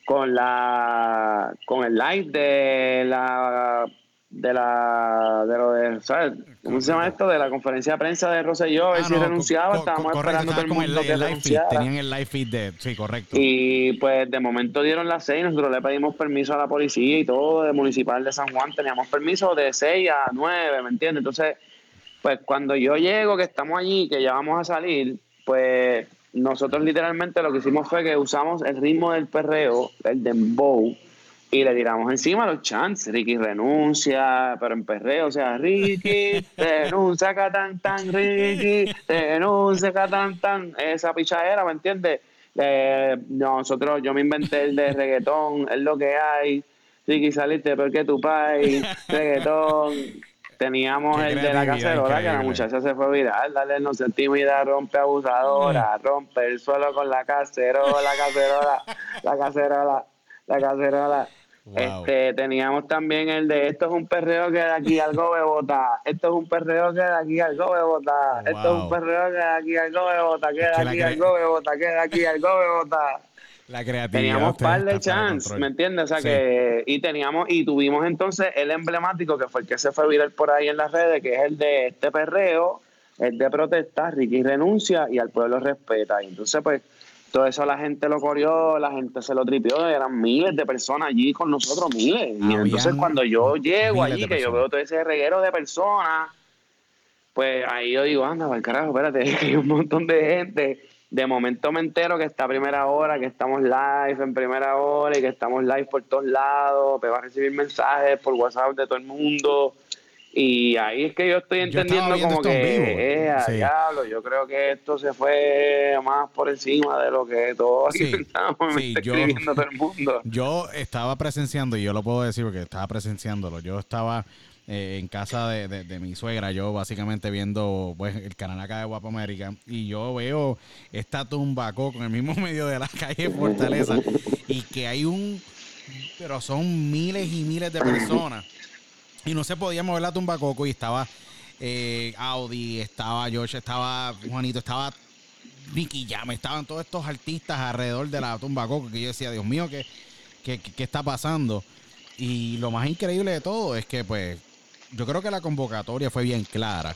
con la con el live de la de la de lo de ¿sabes? ¿cómo se llama esto? de la conferencia de prensa de Rosselló, ah, si renunciaba, estábamos esperando todo el mundo que renunciara. tenían el live feed de, sí, correcto. Y pues de momento dieron las seis, nosotros le pedimos permiso a la policía y todo, de municipal de San Juan, teníamos permiso de 6 a 9, ¿me entiendes? Entonces, pues cuando yo llego, que estamos allí, que ya vamos a salir, pues nosotros literalmente lo que hicimos fue que usamos el ritmo del perreo, el dembow, y le tiramos encima los chants. Ricky renuncia, pero en perreo, o sea, Ricky (laughs) renuncia, tan tan, Ricky renuncia, tan tan. Esa pichadera, ¿me entiendes? Eh, nosotros, yo me inventé el de reggaetón, es lo que hay. Ricky, saliste porque tu país, (laughs) reggaetón. Teníamos el de la cacerola, que la muchacha se fue viral. Dale, no intimida, rompe abusadora, rompe el suelo con la cacerola, la cacerola, la cacerola, la cacerola. Este, teníamos también el de esto es un perreo que de aquí algo bebota, esto es un perreo que de aquí algo bebota, esto es un perreo que de aquí algo bebota, que de aquí algo bebota, que de aquí algo bebota. La creatividad. Teníamos par de chance, ¿me entiendes? O sea que, y teníamos, y tuvimos entonces el emblemático que fue el que se fue viral por ahí en las redes, que es el de este perreo, el de protesta, Ricky renuncia y al pueblo respeta. Y entonces, pues, todo eso la gente lo corrió, la gente se lo tripió, eran miles de personas allí con nosotros, miles. y entonces cuando yo llego allí, que yo veo todo ese reguero de personas, pues ahí yo digo, anda, el carajo, espérate, (laughs) que hay un montón de gente. De momento me entero que está a primera hora, que estamos live en primera hora y que estamos live por todos lados, me va a recibir mensajes por WhatsApp de todo el mundo. Y ahí es que yo estoy entendiendo como que, eh, diablo, yo creo que esto se fue más por encima de lo que todos sí, (laughs) sí, yo, escribiendo todo el mundo. Yo estaba presenciando, y yo lo puedo decir porque estaba presenciándolo, yo estaba eh, en casa de, mi suegra, yo básicamente viendo pues, el canal acá de Guapo América, y yo veo esta tumba con el mismo (laughs) medio de la calle Fortaleza, y que hay un, pero son miles y miles de personas y no se podía mover la tumba Coco y estaba eh, Audi, estaba George, estaba Juanito, estaba Nicky Jam, estaban todos estos artistas alrededor de la tumba Coco que yo decía, Dios mío, ¿qué, qué, está pasando? Y lo más increíble de todo es que pues yo creo que la convocatoria fue bien clara.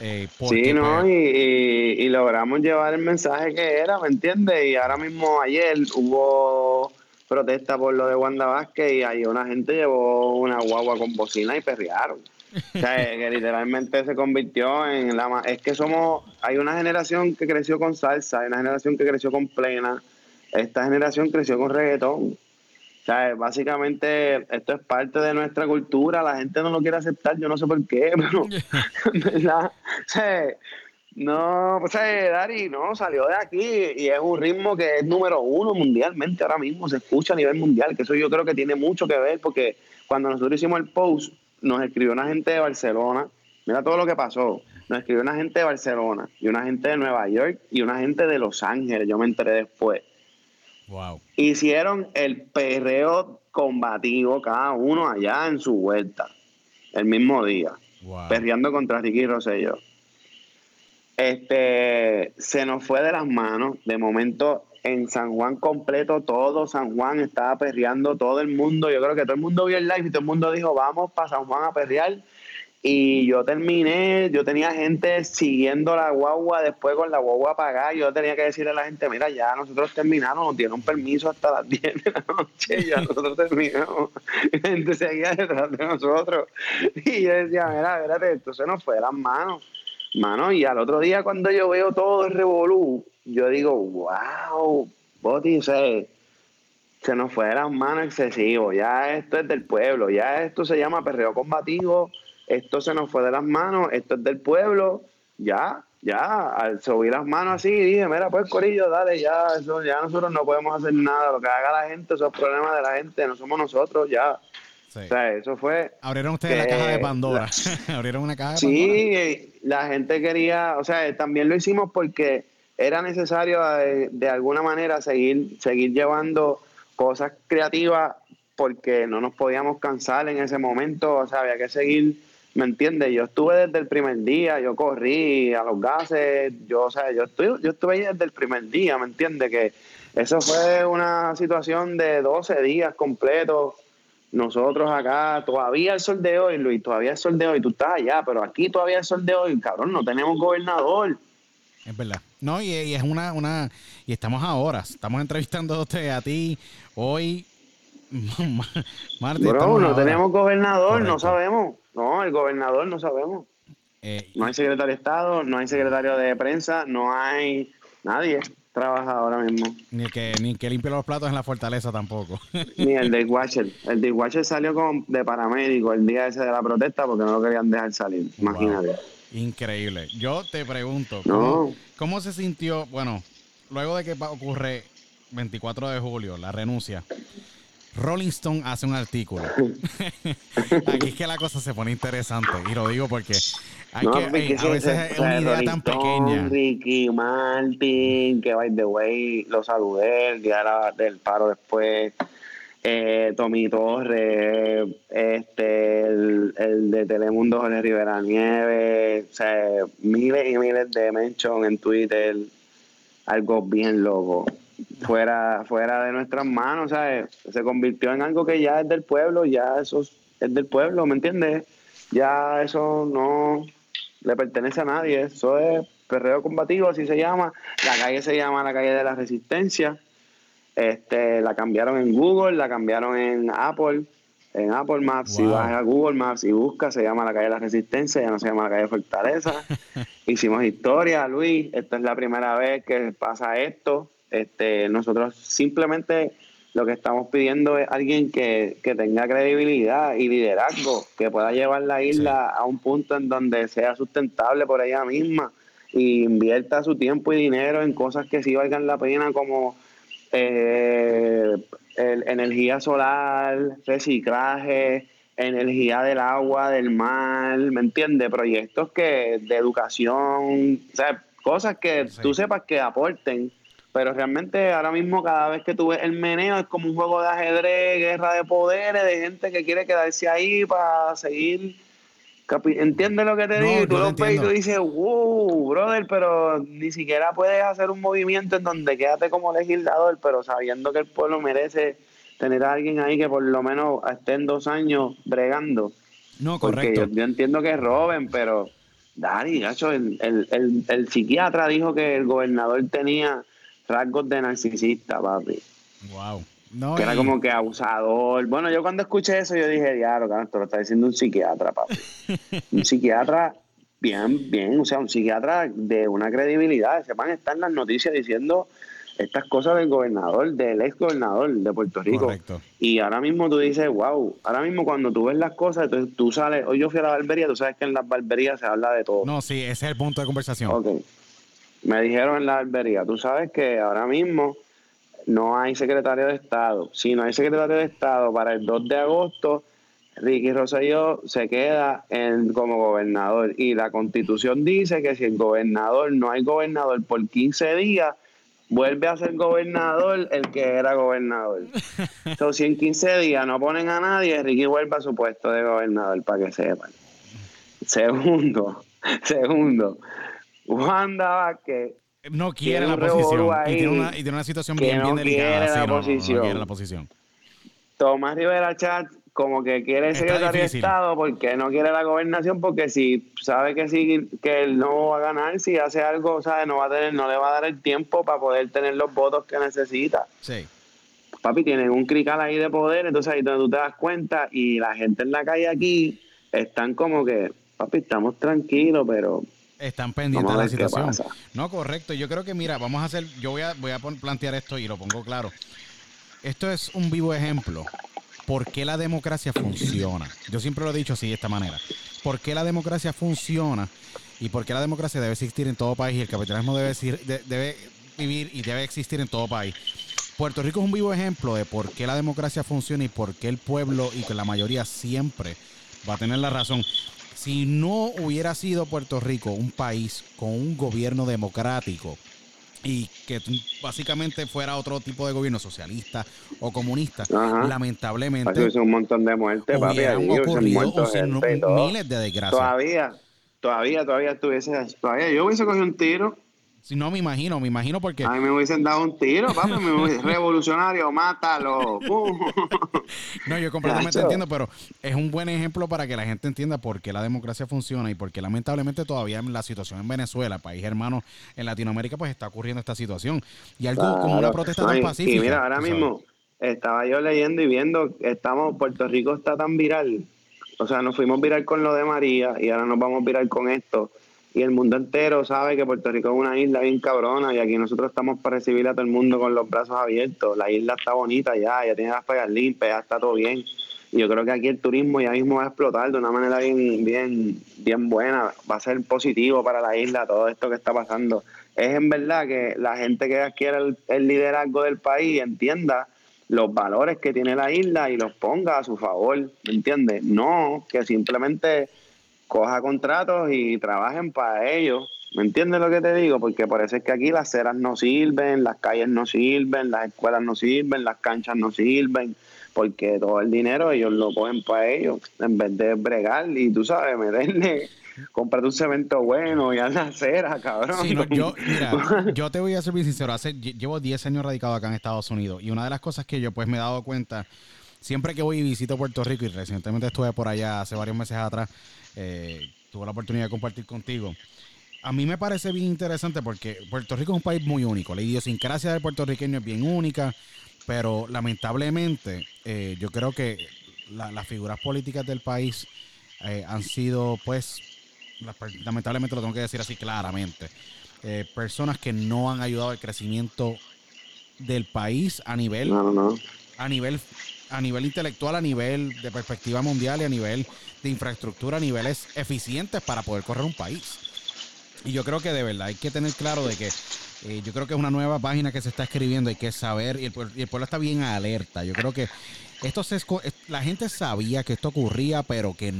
Eh, sí, ¿no? Pues, y, y, logramos llevar el mensaje que era, ¿me entiendes? Y ahora mismo ayer hubo protesta por lo de Wanda Vázquez y ahí una gente llevó una guagua con bocina y perrearon. O sea, (laughs) que literalmente se convirtió en la es que somos hay una generación que creció con salsa, hay una generación que creció con plena, esta generación creció con reggaetón. O sea, básicamente esto es parte de nuestra cultura, la gente no lo quiere aceptar, yo no sé por qué, (laughs) pero ¿verdad? O sea, no, pues eh, Dari, no, salió de aquí y es un ritmo que es número uno mundialmente ahora mismo, se escucha a nivel mundial, que eso yo creo que tiene mucho que ver porque cuando nosotros hicimos el post, nos escribió una gente de Barcelona, mira todo lo que pasó, nos escribió una gente de Barcelona y una gente de Nueva York y una gente de Los Ángeles, yo me enteré después. Wow. Hicieron el perreo combativo cada uno allá en su vuelta, el mismo día, perreando contra Ricky Rosselló este, se nos fue de las manos. De momento, en San Juan completo, todo San Juan estaba perreando, todo el mundo. Yo creo que todo el mundo vio el live y todo el mundo dijo, vamos para San Juan a perrear. Y yo terminé, yo tenía gente siguiendo la guagua después con la guagua apagada. Yo tenía que decirle a la gente, mira, ya nosotros terminamos, nos dieron permiso hasta las (laughs) 10 de la noche, ya (laughs) nosotros terminamos. La gente seguía detrás de nosotros. Y yo decía, mira, espérate, esto se nos fue de las manos. Mano, y al otro día cuando yo veo todo el revolú, yo digo, wow, Boti, se, se nos fue de las manos excesivo, ya esto es del pueblo, ya esto se llama perreo combativo, esto se nos fue de las manos, esto es del pueblo, ya, ya, al subir las manos así, dije, mira, pues Corillo, dale, ya, eso, ya nosotros no podemos hacer nada, lo que haga la gente, esos problemas de la gente, no somos nosotros, ya. Sí. O sea, eso fue... Abrieron ustedes la caja de Pandora. (laughs) Abrieron una caja de Pandora. Sí, la gente quería, o sea, también lo hicimos porque era necesario de, de alguna manera seguir, seguir llevando cosas creativas porque no nos podíamos cansar en ese momento, o sea, había que seguir, ¿me entiendes? Yo estuve desde el primer día, yo corrí a los gases, yo, o sea, yo estuve, yo estuve ahí desde el primer día, ¿me entiendes? Que eso fue una situación de 12 días completos. Nosotros acá, todavía el sol de hoy, Luis, todavía el sol de hoy, tú estás allá, pero aquí todavía el sol de hoy, cabrón, no tenemos gobernador. Es verdad. No, y, y es una, una, y estamos ahora, estamos entrevistándote a ti hoy, (laughs) martes. Bro, no tenemos gobernador, Correcto. no sabemos. No, el gobernador no sabemos. Eh, No hay secretario de Estado, no hay secretario de prensa, no hay nadie trabaja ahora mismo. ni el que, ni el que limpie los platos en la fortaleza tampoco. (laughs) Ni el de Watcher. El de Watcher salió con, de paramédico el día ese de la protesta porque no lo querían dejar salir. Imagínate. Increíble. Yo te pregunto, No. ¿cómo, cómo se sintió? Bueno, luego de que ocurre 24 de julio, la renuncia, Rolling Stone hace un artículo. (laughs) Aquí es que la cosa se pone interesante y lo digo porque hay No, que, es a veces es una idea tan pequeña. Ricky Martin, que by the way lo saludé el día del paro después. Eh, Tommy Torres, este, el, el de Telemundo Jorge Rivera Nieves, o sea, miles y miles de mentions en Twitter, algo bien loco. Fuera, fuera de nuestras manos, ¿sabes? Se convirtió en algo que ya es del pueblo, ya eso es del pueblo, ¿me entiendes? Ya eso no le pertenece a nadie, eso es perreo combativo, así se llama. La calle se llama la calle de la resistencia. Este, la cambiaron en Google, la cambiaron en Apple, en Apple Maps. Si vas a Google Maps y buscas, se llama la calle de la resistencia, ya no se llama la calle Fortaleza. (laughs) Hicimos historia, Luis. Esta es la primera vez que pasa esto. Este, nosotros simplemente lo que estamos pidiendo es alguien que, que tenga credibilidad y liderazgo, que pueda llevar la isla a un punto en donde sea sustentable por ella misma y invierta su tiempo y dinero en cosas que sí valgan la pena como eh, el- energía solar, reciclaje, energía del agua, del mar, ¿me entiendes? Proyectos que de educación, o sea, cosas que Sí. tú sepas que aporten, pero realmente ahora mismo cada vez que tú ves el meneo es como un juego de ajedrez, guerra de poderes, de gente que quiere quedarse ahí para seguir. ¿Entiendes lo que te No, digo? Y tú lo ves y tú dices, wow, brother, pero ni siquiera puedes hacer un movimiento en donde quédate como legislador, pero sabiendo que el pueblo merece tener a alguien ahí que por lo menos estén dos años bregando. No, Porque correcto. yo, yo entiendo que roben, pero Dari, gacho, el, el, el, el psiquiatra dijo que el gobernador tenía rasgos de narcisista, papi. Wow. No, Que era como que abusador. Bueno, yo cuando escuché eso, yo dije, diablo, esto lo está diciendo un psiquiatra, papi. (laughs) un psiquiatra bien, bien, o sea, un psiquiatra de una credibilidad. Se van a estar en las noticias diciendo estas cosas del gobernador, del ex gobernador de Puerto Rico. Correcto. Y ahora mismo tú dices, wow, ahora mismo cuando tú ves las cosas, entonces tú sales, hoy yo fui a la barbería, tú sabes que en las barberías se habla de todo. No, sí, ese es el punto de conversación. Ok. Me dijeron en la barbería, tú sabes que ahora mismo no hay secretario de Estado. Si no hay secretario de Estado para el 2 de agosto, Ricky Rosselló se queda en, como gobernador. Y la constitución dice que si el gobernador no hay gobernador por 15 días, vuelve a ser gobernador el que era gobernador. (laughs) Entonces, si en 15 días no ponen a nadie, Ricky vuelve a su puesto de gobernador, para que sepan. Segundo, (laughs) segundo, Wanda Vázquez No quiere Tiene la posición. Y tiene, una, y tiene una situación que bien, no bien delicada. quiere sí, la no, quiere la posición. Tomás Rivera Chat como que quiere Está secretario de. Estado porque no quiere la gobernación porque si sabe que sí que él no va a ganar si hace algo sabe no va a tener no le va a dar el tiempo para poder tener los votos que necesita Sí. papi tienen un crical ahí de poder entonces ahí donde tú te das cuenta y la gente en la calle aquí están como que papi estamos tranquilos pero Están pendientes de la situación. No, correcto. Yo creo que, mira, vamos a hacer, yo voy a, voy a plantear esto y lo pongo claro. Esto es un vivo ejemplo. ¿Por qué la democracia funciona? Yo siempre lo he dicho así, de esta manera. ¿Por qué la democracia funciona? Y por qué la democracia debe existir en todo país y el capitalismo debe, debe vivir y debe existir en todo país. Puerto Rico es un vivo ejemplo de por qué la democracia funciona y por qué el pueblo y que la mayoría siempre va a tener la razón. Si no hubiera sido Puerto Rico un país con un gobierno democrático y que básicamente fuera otro tipo de gobierno socialista o comunista, lamentablemente un montón de muertes, papi, ocurrido miles de desgracias. Todavía, todavía, todavía estuviese, todavía yo hubiese cogido un tiro si no, me imagino, me imagino porque. A mí me hubiesen dado un tiro, papi, me (laughs) revolucionario, mátalo. no, yo completamente entiendo, pero es un buen ejemplo para que la gente entienda por qué la democracia funciona y por qué lamentablemente todavía en la situación en Venezuela, país hermano en Latinoamérica, pues está ocurriendo esta situación. Y algo como una protesta tan pacífica. Y mira, ahora mismo estaba yo leyendo y viendo, estamos, Puerto Rico está tan viral. O sea, nos fuimos viral con lo de María y ahora nos vamos viral con esto y el mundo entero sabe que Puerto Rico es una isla bien cabrona y aquí nosotros estamos para recibir a todo el mundo con los brazos abiertos. La isla está bonita ya, ya tiene las playas limpias, ya está todo bien. Y yo creo que aquí el turismo ya mismo va a explotar de una manera bien, bien, bien buena. Va a ser positivo para la isla todo esto que está pasando. Es en verdad que la gente que adquiera el, el liderazgo del país entienda los valores que tiene la isla y los ponga a su favor, ¿me entiendes? No que simplemente coja contratos y trabajen para ellos. ¿Me entiendes lo que te digo? Porque parece que aquí las ceras no sirven, las calles no sirven, las escuelas no sirven, las canchas no sirven, porque todo el dinero ellos lo cogen para ellos, en vez de bregar y tú sabes, meterle, comprarte un cemento bueno y haz la cera, cabrón. yo, (laughs) mira, yo te voy a ser bien sincero, hace, llevo 10 años radicado acá en Estados Unidos y una de las cosas que yo pues me he dado cuenta, siempre que voy y visito Puerto Rico y recientemente estuve por allá hace varios meses atrás, eh, tuve la oportunidad de compartir contigo. A mí me parece bien interesante porque Puerto Rico es un país muy único. La idiosincrasia del puertorriqueño es bien única, pero lamentablemente eh, yo creo que las figuras políticas del país eh, han sido, pues, lamentablemente lo tengo que decir así claramente, eh, personas que no han ayudado al crecimiento del país a nivel, a nivel a nivel intelectual, a nivel de perspectiva mundial y a nivel de infraestructura, a niveles eficientes para poder correr un país. Y yo creo que de verdad hay que tener claro de que eh, yo creo que es una nueva página que se está escribiendo, hay que saber, y el, pueblo, está bien alerta. Yo creo que esto se, la gente sabía que esto ocurría, pero que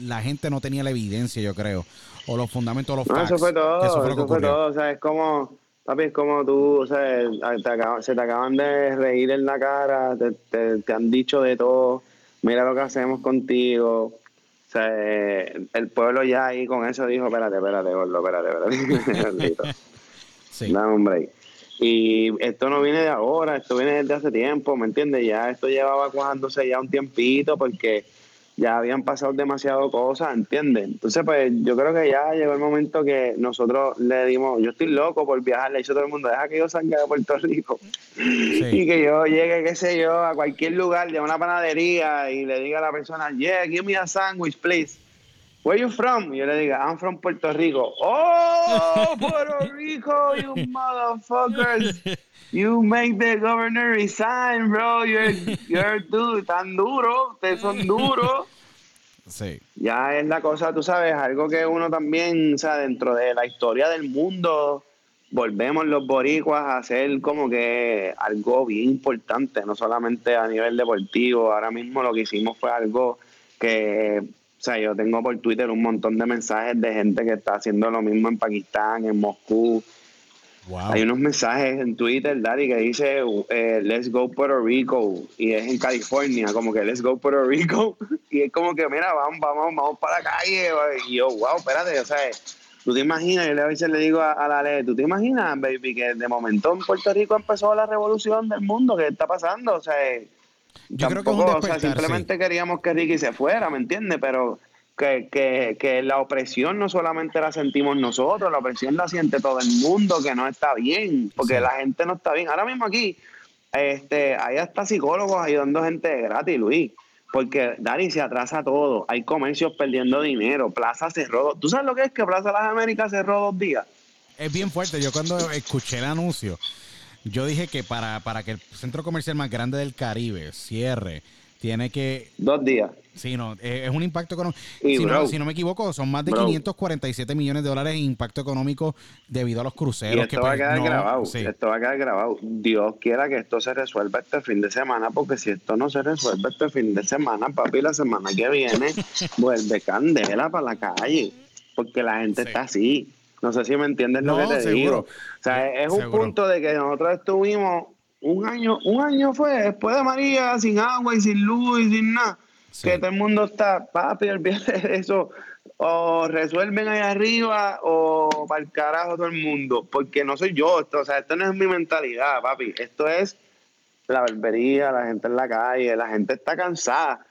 la gente no tenía la evidencia, yo creo, o los fundamentos, los facts. Eso fue todo, eso fue, todo. O sea, es como Papi, es como tú, o sea, se te acaban de reír en la cara, te, te, han dicho de todo, mira lo que hacemos contigo. O sea, el pueblo ya ahí con eso dijo, espérate, espérate, gordo, espérate, espérate. (laughs) sí. Dame un break. Y esto no viene de ahora, esto viene desde hace tiempo, ¿me entiendes? Ya esto llevaba cuajándose ya un tiempito porque ya habían pasado demasiado cosas, ¿entiendes? Entonces, pues yo creo que ya llegó el momento que nosotros le dimos, yo estoy loco por viajar, le a todo el mundo, deja que yo salga de Puerto Rico y que yo llegue, qué sé yo, a cualquier lugar de una panadería y le diga a la persona, yeah, give me a sandwich, please. Where you from? Y yo le diga, I'm from Puerto Rico. Oh, Puerto (laughs) Rico, you motherfuckers. You make the governor resign, bro. You're, you're dude, tan duro. Ustedes son duros. Sí. Ya es la cosa, tú sabes, algo que uno también, o sea, dentro de la historia del mundo, volvemos los boricuas a hacer como que algo bien importante, no solamente a nivel deportivo. Ahora mismo lo que hicimos fue algo que, o sea, yo tengo por Twitter un montón de mensajes de gente que está haciendo lo mismo en Pakistán, en Moscú, hay unos mensajes en Twitter, Daddy, que dice eh, Let's go Puerto Rico y es en California, como que Let's go Puerto Rico (laughs) y es como que mira, vamos, vamos, vamos para la calle y yo, wow, espérate, o sea, tú te imaginas, yo a veces le digo a, la ley, tú te imaginas, baby, que de momento en Puerto Rico empezó la revolución del mundo, ¿qué está pasando? O sea, yo creo que o sea, simplemente queríamos que Ricky se fuera, ¿me entiendes? Pero que, que, que, la opresión no solamente la sentimos nosotros, la opresión la siente todo el mundo, que no está bien, porque la gente no está bien. Ahora mismo aquí este, hay hasta psicólogos ayudando gente gratis, Luis, Porque, Dari, se atrasa todo. Hay comercios perdiendo dinero. Plaza cerró. ¿Tú sabes lo que es que Plaza Las Américas cerró dos días? Es bien fuerte. Yo cuando escuché el anuncio, yo dije que para, para que el centro comercial más grande del Caribe cierre, tiene que... Dos días. Sí, no, eh, es un impacto económico. Si, bro, no, si no me equivoco, son más de bro. 547 millones de dólares en impacto económico debido a los Y cruceros. esto que, va a pues, quedar no- grabado. sí. Esto va a quedar grabado. Dios quiera que esto se resuelva este fin de semana, porque si esto no se resuelve este fin de semana, papi, la semana que viene (laughs) vuelve candela para la calle. Porque la gente Sí. está así. No sé si me entiendes lo que te seguro. digo. O sea, es un Seguro. punto de que nosotros estuvimos un año, un año fue después de María, sin agua y sin luz y sin nada. Sí. Que todo el mundo está, papi, olvídate de eso. O resuelven ahí arriba o para el carajo todo el mundo. Porque no soy yo, esto, o sea, esto no es mi mentalidad, papi. Esto es la barbería, la gente en la calle, la gente está cansada.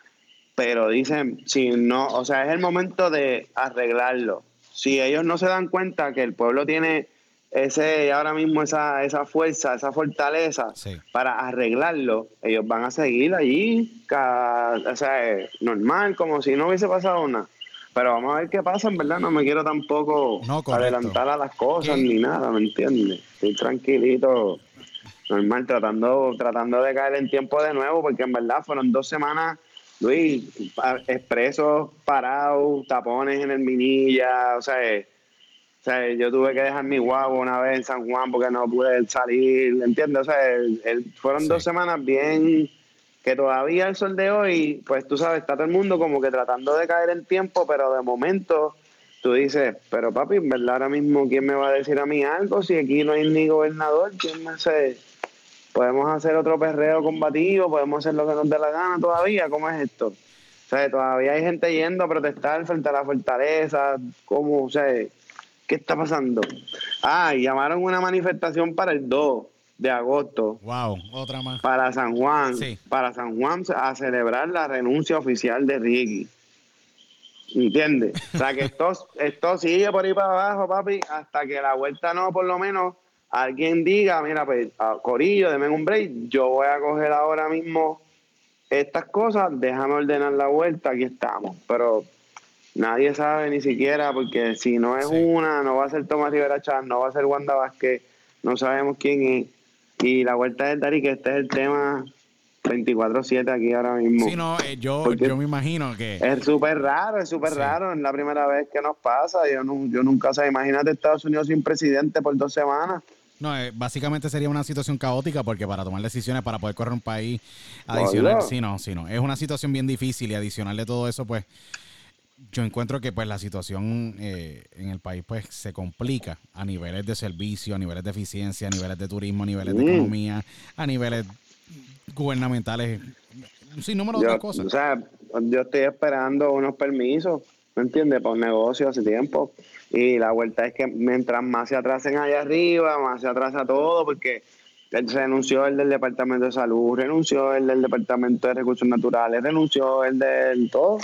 Pero dicen, si no, o sea, es el momento de arreglarlo. Si ellos no se dan cuenta que el pueblo tiene ese ahora mismo esa, esa fuerza, esa fortaleza Sí. para arreglarlo, ellos van a seguir allí, o sea, eh, normal, como si no hubiese pasado nada. Pero vamos a ver qué pasa, en verdad, no me quiero tampoco No, adelantar a las cosas ¿Qué? ni nada, ¿me entiendes? Estoy tranquilito, normal, tratando, tratando de caer en tiempo de nuevo, porque en verdad fueron dos semanas, Luis, expresos parados, tapones en el Minilla, o sea, eh, o sea, yo tuve que dejar mi guagua una vez en San Juan porque no pude salir, ¿entiendes? O sea, el- el- fueron Sí. dos semanas bien que todavía el sol de hoy, pues tú sabes, está todo el mundo como que tratando de caer en tiempo, pero de momento tú dices, pero papi, en verdad ahora mismo, ¿quién me va a decir a mí algo si aquí no hay ni gobernador? ¿Quién me hace? Podemos hacer otro perreo combativo, podemos hacer lo que nos dé la gana todavía, ¿cómo es esto? O sea, todavía hay gente yendo a protestar frente a la fortaleza, ¿cómo? O sea, ¿qué está pasando? Ah, llamaron una manifestación para el 2 de agosto Wow, otra más. para San Juan, Sí. para San Juan a celebrar la renuncia oficial de Ricky. ¿Entiendes? O sea que (laughs) esto, esto sigue por ahí para abajo, papi, hasta que la vuelta no, por lo menos, alguien diga, mira, pues, a Corillo, denme un break, yo voy a coger ahora mismo estas cosas, déjame ordenar la vuelta, aquí estamos. Pero nadie sabe ni siquiera, porque si no es Sí. una, no va a ser Tomás Rivera Chávez, no va a ser Wanda Vázquez, no sabemos quién es. Y la vuelta del Dari, que este es el tema 24-7 aquí ahora mismo. Sí, no, eh, yo, Porque- yo me imagino que... Es súper raro, es súper Sí. raro. Es la primera vez que nos pasa. Yo, no, yo nunca, o sea, imagínate Estados Unidos sin presidente por dos semanas. No, eh, básicamente sería una situación caótica porque para tomar decisiones para poder correr un país adicional, sí, no, sí, no. Es una situación bien difícil y adicional de todo eso, pues yo encuentro que pues la situación eh, en el país pues se complica a niveles de servicio, a niveles de eficiencia, a niveles de turismo, a niveles de economía, a niveles gubernamentales, sin número de Yo, otras cosas. o sea, yo estoy esperando unos permisos, ¿me entiendes? Un negocio hace tiempo. Y la vuelta es que mientras más se atrasen allá arriba, más se atrasa todo, porque renunció el del Departamento de Salud, renunció el del Departamento de Recursos Naturales, renunció el del todo.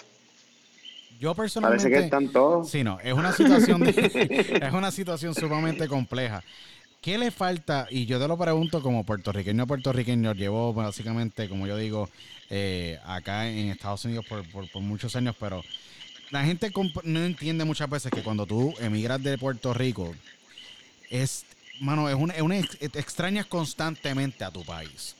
Yo personalmente... Parece que están todos. Sí, no, es una situación de- (laughs) es una situación sumamente compleja. ¿Qué le falta? Y yo te lo pregunto como puertorriqueño puertorriqueño, llevo básicamente, como yo digo, eh, acá en Estados Unidos por, por- por muchos años, pero la gente no entiende muchas veces que cuando tú emigras de Puerto Rico, es, mano, es una, es una ex- extrañas constantemente a tu país.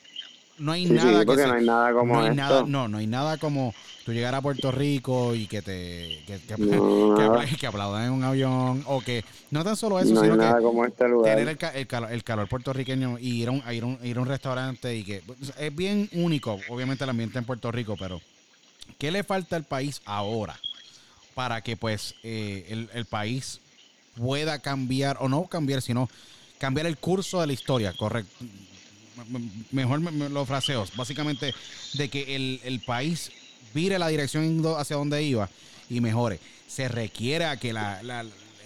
No hay Sí, sí, nada que se- no hay nada como no hay esto. nada, no, no hay nada como tú llegar a Puerto Rico y que te que, que- No, (laughs) que que aplaudan en un avión o que no tan solo eso, no hay sino nada que como este lugar. tener el, ca- el calor, el calor puertorriqueño y ir a un, a ir a un, ir a un restaurante y que pues, es bien único, obviamente el ambiente en Puerto Rico, pero ¿qué le falta al país ahora para que pues eh, el, el país pueda cambiar o no cambiar, sino cambiar el curso de la historia, correcto? Mejor me- me lo básicamente de que el, el país vire la dirección hacia donde iba y mejore. Se requiere que la,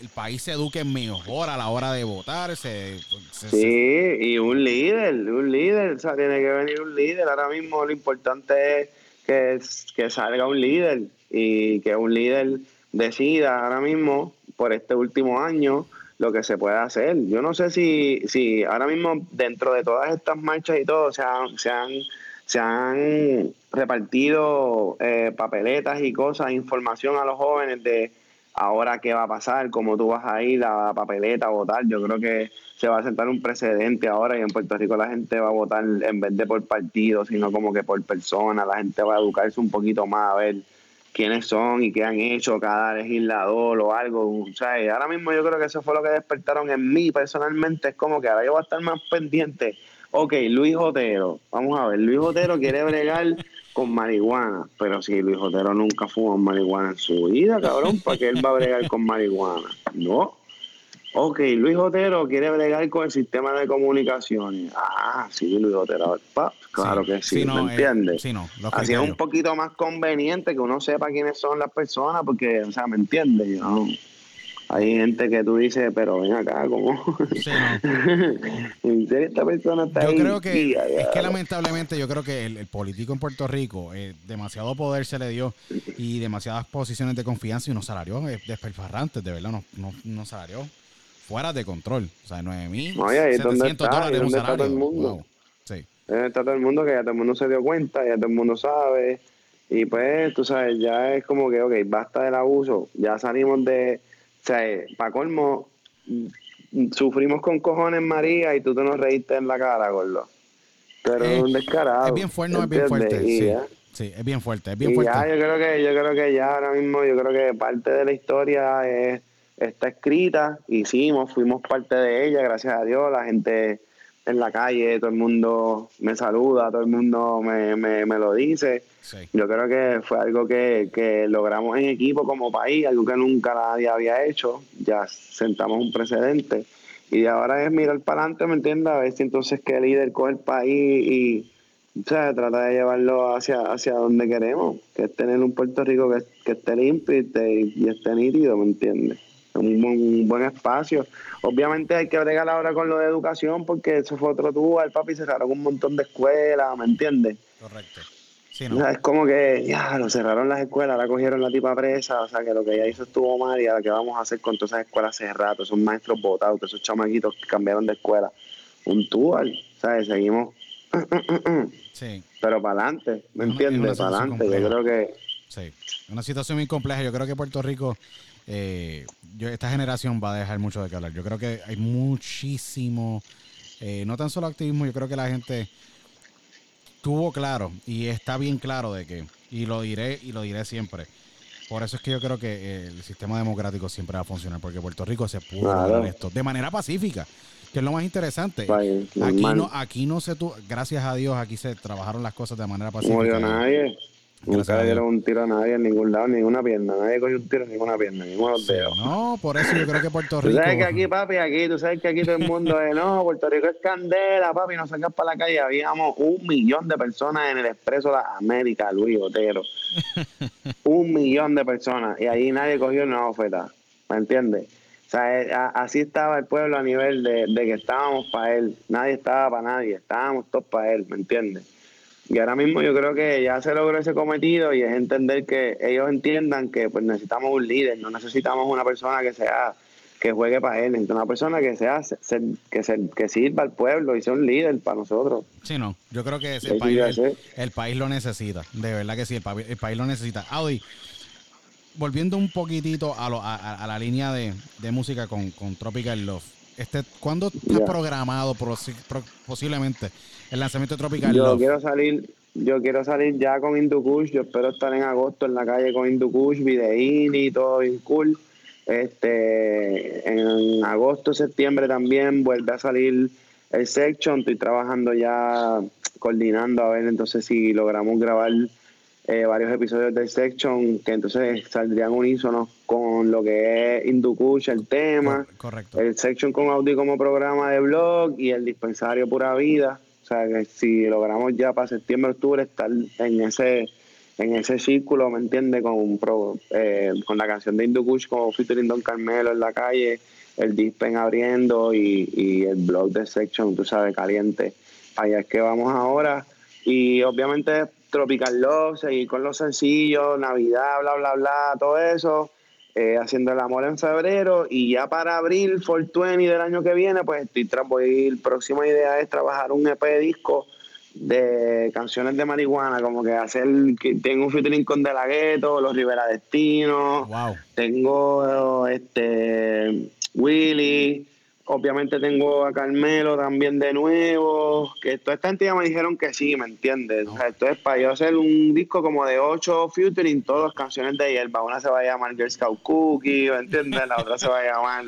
el país se eduque mejor a la hora de votar. Se, se- Sí, y un líder, un líder, o sea, tiene que venir un líder. Ahora mismo lo importante es que, que salga un líder y que un líder decida ahora mismo, por este último año, lo que se puede hacer. Yo no sé si, si ahora mismo dentro de todas estas marchas y todo se han, se han se han repartido eh, papeletas y cosas, información a los jóvenes de ahora qué va a pasar, cómo tú vas a ir a la papeleta a votar. Yo creo que se va a sentar un precedente ahora y en Puerto Rico la gente va a votar en vez de por partido, sino como que por persona. La gente va a educarse un poquito más a ver quiénes son y qué han hecho cada legislador o algo. O sea, ahora mismo yo creo que eso fue lo que despertaron en mí personalmente. Es como que ahora yo voy a estar más pendiente. Ok, Luis Otero, vamos a ver, Luis Otero quiere bregar con marihuana, pero si Luis Otero nunca fumó marihuana en su vida, cabrón, ¿para qué él va a bregar con marihuana? No. Ok, Luis Otero quiere bregar con el sistema de comunicaciones. Ah, sí, Luis Otero. claro que sí, ¿me eh, entiendes? sí, no, Así es un poquito más conveniente que uno sepa quiénes son las personas, porque, o sea, ¿me entiendes? ¿no? hay gente que tú dices, pero ven acá, ¿cómo? Sí, (laughs) esta persona está Yo creo que, es que lamentablemente yo creo que el, político en Puerto Rico, eh, demasiado poder se le dio y demasiadas posiciones de confianza y unos salarios eh, desperfarrantes, de verdad, unos, unos, salarios fuera de control. O sea, 9 mil, no, dólares un salario. Todo el mundo? Sí. Está todo el mundo que ya todo el mundo se dio cuenta, ya todo el mundo sabe. Y pues, tú sabes, ya es como que, ok, basta del abuso, ya salimos de o sea, para colmo, sufrimos con cojones María y tú te nos reíste en la cara, gordo. Pero es un descarado. Es bien fuerte, no es bien fuerte. Sí, sí, es bien fuerte, es bien fuerte. Ya, yo creo que, yo creo que ya ahora mismo, yo creo que parte de la historia es, está escrita, hicimos, fuimos parte de ella, gracias a Dios, la gente en la calle, todo el mundo me saluda, todo el mundo me, me, me lo dice. Yo creo que fue algo que, que, logramos en equipo como país, algo que nunca nadie había hecho. Ya sentamos un precedente. Y ahora es mirar para adelante, ¿me entiendes? A ver si entonces qué líder coge el país y o sea, trata de llevarlo hacia, hacia donde queremos, que es tener un Puerto Rico que, que esté limpio y y esté nítido, ¿me entiendes? Un, un, buen espacio. Obviamente hay que bregar ahora con lo de educación porque eso fue otro tubo, el papi cerraron un montón de escuelas, ¿me entiendes? Correcto. Es como que ya lo cerraron las escuelas, ahora cogieron la tipa presa, o sea que lo que ella hizo estuvo mal y ahora qué vamos a hacer con todas esas escuelas cerradas, esos maestros votados, esos chamaquitos que cambiaron de escuela. Un tubo, ¿sabes? Seguimos. sí. Pero para adelante, ¿me entiendes? Para adelante, yo creo que. Sí, una situación muy compleja. Yo creo que Puerto Rico, eh, yo, esta generación va a dejar mucho de que hablar. Yo creo que hay muchísimo, eh, no tan solo activismo, yo creo que la gente tuvo claro y está bien claro de que, y lo diré y lo diré siempre. Por eso es que yo creo que el sistema democrático siempre va a funcionar, porque Puerto Rico se pudo claro. esto de manera pacífica, que es lo más interesante. aquí no, aquí no se tu, gracias a Dios, aquí se trabajaron las cosas de manera pacífica. No nadie. Nunca le dieron un tiro a nadie en ningún lado, ninguna pierna. Nadie cogió un tiro en ninguna pierna, ninguno dedos. No, por eso yo creo que Puerto Rico. Tú sabes que aquí, papi, aquí, tú sabes que aquí todo el mundo es, no, Puerto Rico es candela, papi, nos sacas para la calle. Habíamos un millón de personas en el Expreso de América, Luis Otero. (laughs) un millón de personas. Y ahí nadie cogió una oferta. ¿Me entiendes? O sea, eh, así estaba el pueblo a nivel de, de que estábamos para él. Nadie estaba para nadie, estábamos todos para él, ¿me entiendes? Y ahora mismo yo creo que ya se logró ese cometido y es entender que ellos entiendan que pues necesitamos un líder, no necesitamos una persona que sea que juegue para él, necesitamos una persona que sea que, se, que sirva al pueblo y sea un líder para nosotros. Sí, no, yo creo que el, país, el, país lo necesita, de verdad que sí, el, país, lo necesita. Audi, volviendo un poquitito a, lo, a, la línea de, música con, con Tropical Love, este, ¿cuándo está programado posiblemente el lanzamiento Tropical Yo quiero salir, yo quiero salir ya con Indukush, yo espero estar en agosto en la calle con Indukush, videín y todo bien cool. Este, en agosto, septiembre también vuelve a salir el section, estoy trabajando ya coordinando a ver entonces si logramos grabar eh, varios episodios del Section que entonces saldrían unísonos con lo que es Indukush, el tema. Correcto. El Section con Audi como programa de blog y el dispensario Pura Vida. O sea, que si logramos ya para septiembre, octubre estar en ese en ese círculo, ¿me entiendes? Con, eh, con la canción de Indukush, como featuring Don Carmelo en la calle, el Dispen abriendo y, y el blog de Section, tú sabes, caliente. Allá es que vamos ahora. Y obviamente Tropical Love, seguir con los sencillos, Navidad, bla, bla, bla, todo eso. Eh, haciendo el amor en febrero y ya para abril, 420 del año que viene, pues estoy voy, próxima idea es trabajar un EP de disco de canciones de marihuana, como que hacer, que tengo un featuring con De La Ghetto, Los Rivera Destino, Wow. tengo este Willy, obviamente tengo a Carmelo también de nuevo, que toda esta gente ya me dijeron que sí, ¿me entiendes? O sea, esto es para yo hacer un disco como de ocho featuring, todas canciones de Hierba, una se va a llamar Girl Scout Cookie, ¿me entiendes? La otra se va a llamar...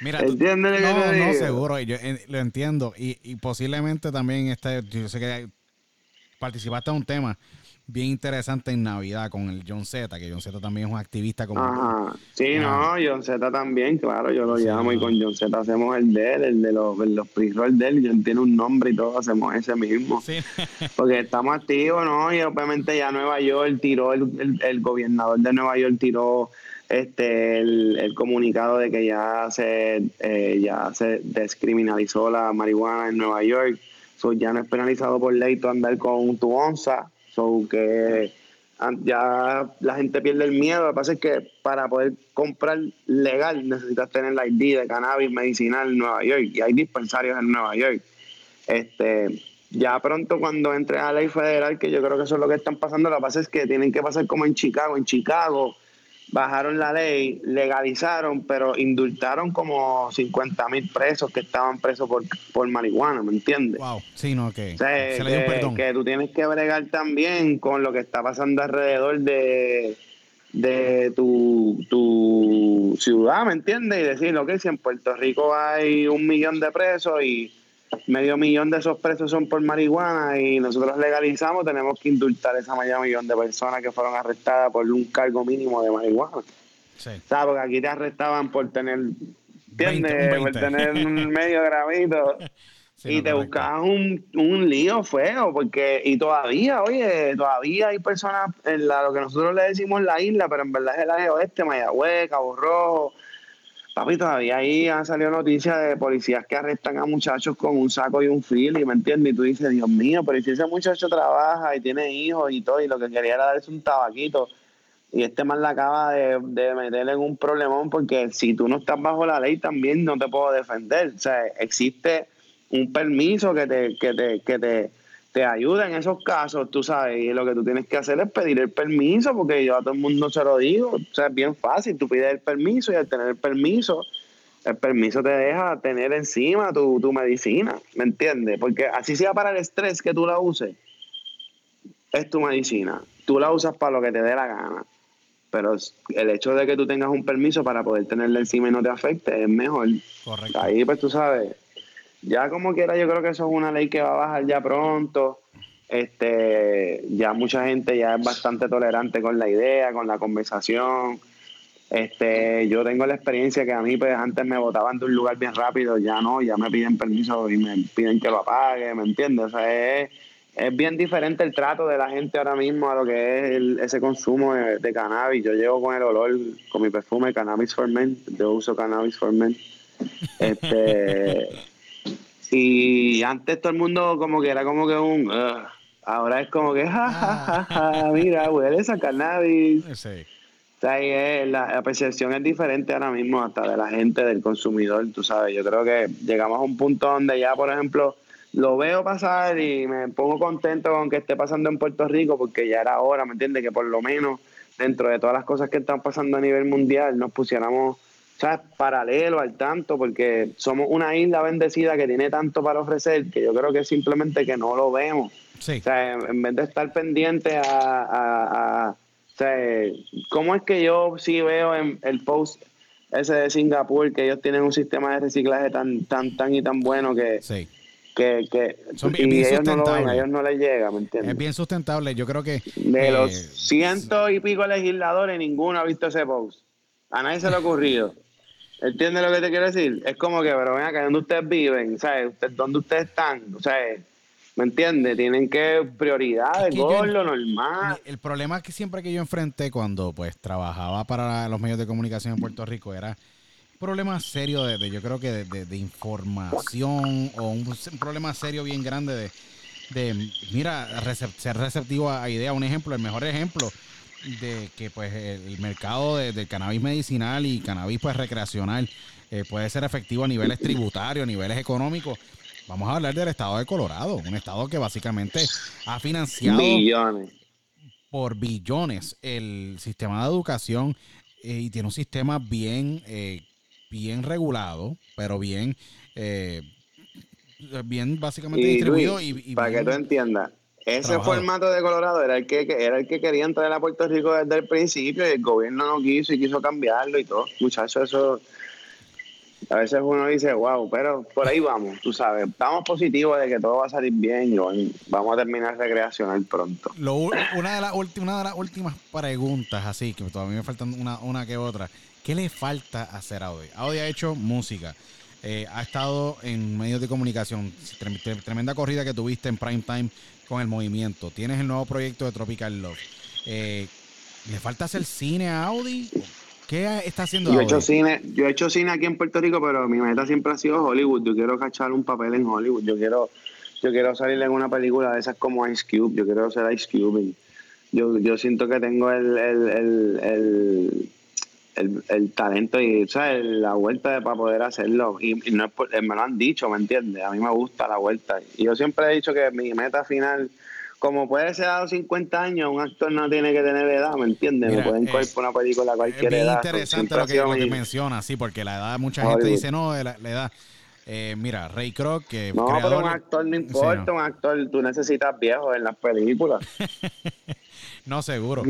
Mira, ¿Entiendes no, no, seguro, yo eh, lo entiendo. Y, y posiblemente también este, yo sé que participaste en un tema bien interesante en Navidad con el John Z, que John Z también es un activista como. Ajá. Sí, Ah. no, John Z también, claro, yo lo Sí, llamo y con John Z hacemos el de él, el de los, los pre-roll de él, John tiene un nombre y todo, hacemos ese mismo. Sí. (laughs) Porque estamos activos, ¿no? Y obviamente ya Nueva York tiró, el, el, el gobernador de Nueva York tiró este el, el comunicado de que ya se eh, ya se descriminalizó la marihuana en Nueva York. So, ya no es penalizado por ley tú andar con tu onza. So, que ya la gente pierde el miedo. Lo que pasa es que para poder comprar legal necesitas tener la ID de cannabis medicinal en Nueva York. Y hay dispensarios en Nueva York. Este, ya pronto cuando entre a la ley federal, que yo creo que eso es lo que están pasando, lo que pasa es que tienen que pasar como en Chicago. En Chicago bajaron la ley, legalizaron, pero indultaron como 50 mil presos que estaban presos por, por marihuana, ¿me entiendes? Wow. Sí, no, que O sea, se le dio un que, perdón. que tú tienes que bregar también con lo que está pasando alrededor de, de tu, tu ciudad, ¿me entiendes? Y decir, ok, si en Puerto Rico hay un millón de presos y medio millón de esos presos son por marihuana y nosotros legalizamos, tenemos que indultar esa medio millón de personas que fueron arrestadas por un cargo mínimo de marihuana. Sí. ¿Sabes? Porque aquí te arrestaban por tener, ¿entiendes? 20, un por 20. tener un (laughs) medio gramito. Sí, y no, te buscabas un, un lío feo, porque, y todavía, oye, todavía hay personas en la, lo que nosotros le decimos la isla, pero en verdad es el área oeste, Mayagüez, Cabo Rojo. Papi, todavía ahí han salido noticias de policías que arrestan a muchachos con un saco y un fili, ¿me entiendes? Y tú dices, Dios mío, pero ¿y si ese muchacho trabaja y tiene hijos y todo, y lo que quería era darse un tabaquito, y este man la acaba de, de meterle en un problemón, porque si tú no estás bajo la ley también no te puedo defender. O sea, existe un permiso que te, que te, que te, te ayuda en esos casos, tú sabes, y lo que tú tienes que hacer es pedir el permiso, porque yo a todo el mundo se lo digo, o sea, es bien fácil, tú pides el permiso y al tener el permiso, el permiso te deja tener encima tu, tu medicina, ¿me entiendes? Porque así sea para el estrés que tú la uses, es tu medicina, tú la usas para lo que te dé la gana. Pero el hecho de que tú tengas un permiso para poder tenerla encima y no te afecte es mejor. Correcto. Ahí, pues tú sabes, ya como quiera, yo creo que eso es una ley que va a bajar ya pronto. Este, ya mucha gente ya es bastante tolerante con la idea, con la conversación. Este, yo tengo la experiencia que a mí pues antes me botaban de un lugar bien rápido, ya no, ya me piden permiso y me piden que lo apague, ¿me entiendes? O sea, es, es bien diferente el trato de la gente ahora mismo a lo que es el- ese consumo de, de cannabis. Yo llevo con el olor, con mi perfume Cannabis for Men, yo uso Cannabis for Men. Este, (laughs) y antes todo el mundo como que era como que un... "Ugh". ahora es como que, ja, ja, ja, ja, mira, huele esa cannabis. Sí. O sea, es- la, la percepción es diferente ahora mismo hasta de la gente, del consumidor, tú sabes. Yo creo que llegamos a un punto donde ya, por ejemplo, lo veo pasar y me pongo contento con que esté pasando en Puerto Rico porque ya era hora, ¿me entiendes? Que por lo menos dentro de todas las cosas que están pasando a nivel mundial nos pusiéramos, ¿sabes? Paralelo al tanto porque somos una isla bendecida que tiene tanto para ofrecer que yo creo que simplemente que no lo vemos. Sí. O sea, en vez de estar pendiente a, a- a- o sea, ¿cómo es que yo sí veo en el post ese de Singapur que ellos tienen un sistema de reciclaje tan tan tan y tan bueno que, Sí. que, que Son y bien- bien ellos no lo ven, a ellos no les llega, ¿me entiendes? Es bien sustentable. Yo creo que. De eh, los ciento y pico legisladores, ninguno ha visto ese post. A nadie se le ha ocurrido. ¿Entiendes lo que te quiero decir? Es como que, pero ven acá, ¿dónde ustedes viven? ¿Sabes? ¿Dónde ustedes están? O sea, ¿me entiendes? Tienen que prioridades, Es que yo- gordo, normal. El problema que siempre que yo enfrenté cuando pues trabajaba para los medios de comunicación en Puerto Rico era un problema serio de, de- yo creo que de, de- de información o un, un problema serio bien grande de, de mira, ser receptivo a, a ideas. Un ejemplo, el mejor ejemplo de que pues el, mercado de- del cannabis medicinal y cannabis pues recreacional eh, puede ser efectivo a niveles tributarios, a niveles económicos. vamos a hablar del estado de Colorado, un estado que básicamente ha financiado Billones. por billones el sistema de educación eh, y tiene un sistema bien, eh, bien regulado, pero bien, eh, bien básicamente Y distribuido Luis, y, y para que tú entiendas, ese trabajado. formato de Colorado era el que que- era el que querían traer a Puerto Rico desde el principio y el gobierno no quiso y quiso cambiarlo y todo. Muchachos, eso a veces uno dice, wow, pero por ahí vamos, tú sabes, estamos positivos de que todo va a salir bien y vamos a terminar recreacional pronto. Lo una, de las últimas, una de las últimas preguntas, así que todavía me faltan una, una que otra. ¿Qué le falta hacer a Audi? Audi ha hecho música, eh, ha estado en medios de comunicación, trem- tre- tremenda corrida que tuviste en prime time con el movimiento. Tienes el nuevo proyecto de Tropical Love. Eh, ¿Le falta hacer cine a Audi? ¿Qué está haciendo Yo he Audi? hecho cine, yo he hecho cine aquí en Puerto Rico, pero mi meta siempre ha sido Hollywood. Yo quiero cachar un papel en Hollywood. Yo quiero, yo quiero salir en una película de esas como Ice Cube. Yo quiero ser Ice Cube. y Yo, yo siento que tengo el, el, el, el, el- el talento y ¿sabes? la vuelta de, para poder hacerlo. Y, y no es por- eh, me lo han dicho, ¿me entiendes? A mí me gusta la vuelta. Y yo siempre he dicho que mi meta final, como puede ser a los 50 años, un actor no tiene que tener edad, ¿me entiendes? Mira, me pueden coger por una película a Es cualquier edad. interesante Siempre lo que, lo que mi- menciona, sí, porque la edad, mucha gente Hollywood. dice, no, la, la edad. Eh, mira, Ray Kroc, que No, creador- pero un actor no Sí, importa, no. un actor, tú necesitas viejos en las películas. (laughs) No, seguro.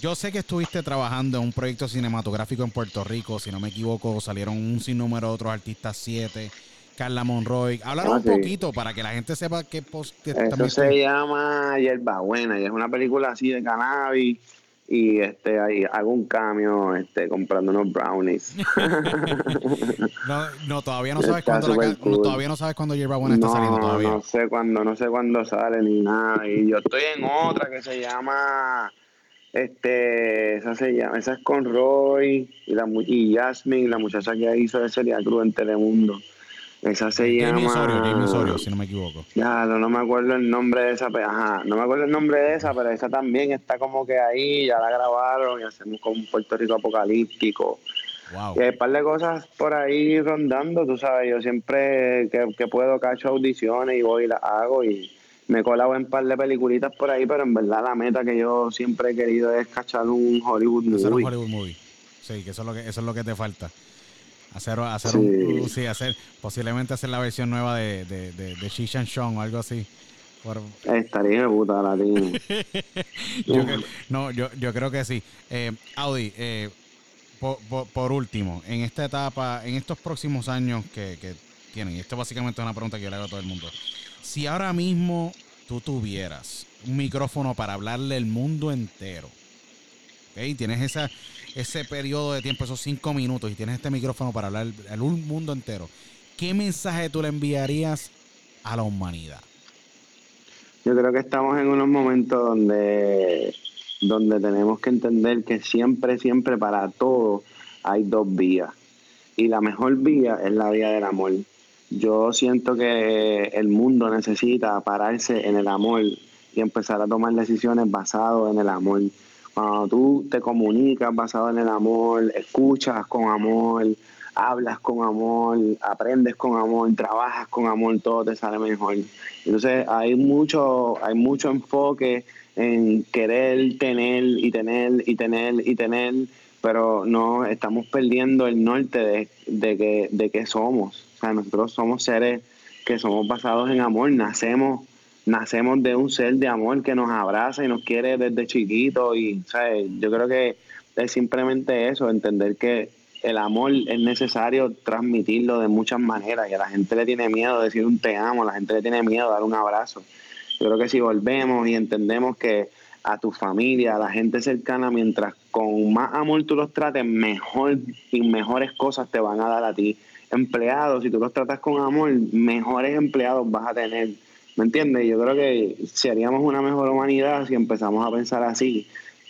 Yo sé que estuviste trabajando en un proyecto cinematográfico en Puerto Rico, si no me equivoco, salieron un sinnúmero de otros artistas, siete, Carla Monroy. Háblanos Ah, un sí. poquito para que la gente sepa qué post que se llama Buena y es una película así de cannabis y este ahí hago un cambio este comprando unos brownies. (laughs) no, no, todavía no sabes Está cuándo la cool. no, todavía no sabes cuándo Yerba Buena está no, saliendo todavía. no sé cuándo, no sé cuándo sale ni nada. Y yo estoy en otra que se llama este, esa se llama, esa es con Roy y la y Jasmine, la muchacha que hizo de Celia Cruz en Telemundo. Esa se Jamie llama Osorio, Jamie Osorio, si no me equivoco. Ya, no, no me acuerdo el nombre de esa, pe- ajá, no me acuerdo el nombre de esa, pero esa también está como que ahí, ya la grabaron y hacemos como un Puerto Rico apocalíptico. Wow. Y hay un par de cosas por ahí rondando, tú sabes, yo siempre que, que puedo cacho audiciones y voy y las hago y me colabo en un par de peliculitas por ahí, pero en verdad la meta que yo siempre he querido es cachar un Hollywood Hacer un movie. Hollywood movie. Sí, que eso es lo que, eso es lo que te falta. Hacer, hacer Sí. un, sí, hacer, posiblemente hacer la versión nueva de, de, de, de Cheech and Chong o algo así. Por- Estaría de puta latino. (laughs) yo, no, yo, yo creo que sí. Eh, Audi, eh, por, por- por último, en esta etapa, en estos próximos años que, que tienen, y esto básicamente es una pregunta que yo le hago a todo el mundo. Si ahora mismo tú tuvieras un micrófono para hablarle al mundo entero, ¿ok? Tienes esa, ese periodo de tiempo, esos cinco minutos, y tienes este micrófono para hablar al un mundo entero, ¿qué mensaje tú le enviarías a la humanidad? Yo creo que estamos en unos momentos donde, donde tenemos que entender que siempre, siempre para todo hay dos vías. Y la mejor vía es la vía del amor. Yo siento que el mundo necesita pararse en el amor y empezar a tomar decisiones basadas en el amor. Cuando tú te comunicas basado en el amor, escuchas con amor, hablas con amor, aprendes con amor, trabajas con amor, todo te sale mejor. Entonces hay mucho, hay mucho enfoque en querer tener y tener y tener y tener, pero no estamos perdiendo el norte de, de que de qué somos. O sea, nosotros somos seres que somos basados en amor, nacemos nacemos de un ser de amor que nos abraza y nos quiere desde chiquito y ¿sabes? yo creo que es simplemente eso, entender que el amor es necesario transmitirlo de muchas maneras y a la gente le tiene miedo decir un te amo, la gente le tiene miedo dar un abrazo. Yo creo que si volvemos y entendemos que a tu familia, a la gente cercana, mientras con más amor tú los trates, mejor y mejores cosas te van a dar a ti. Empleados, si tú los tratas con amor, mejores empleados vas a tener. ¿Me entiendes? Yo creo que seríamos una mejor humanidad si empezamos a pensar así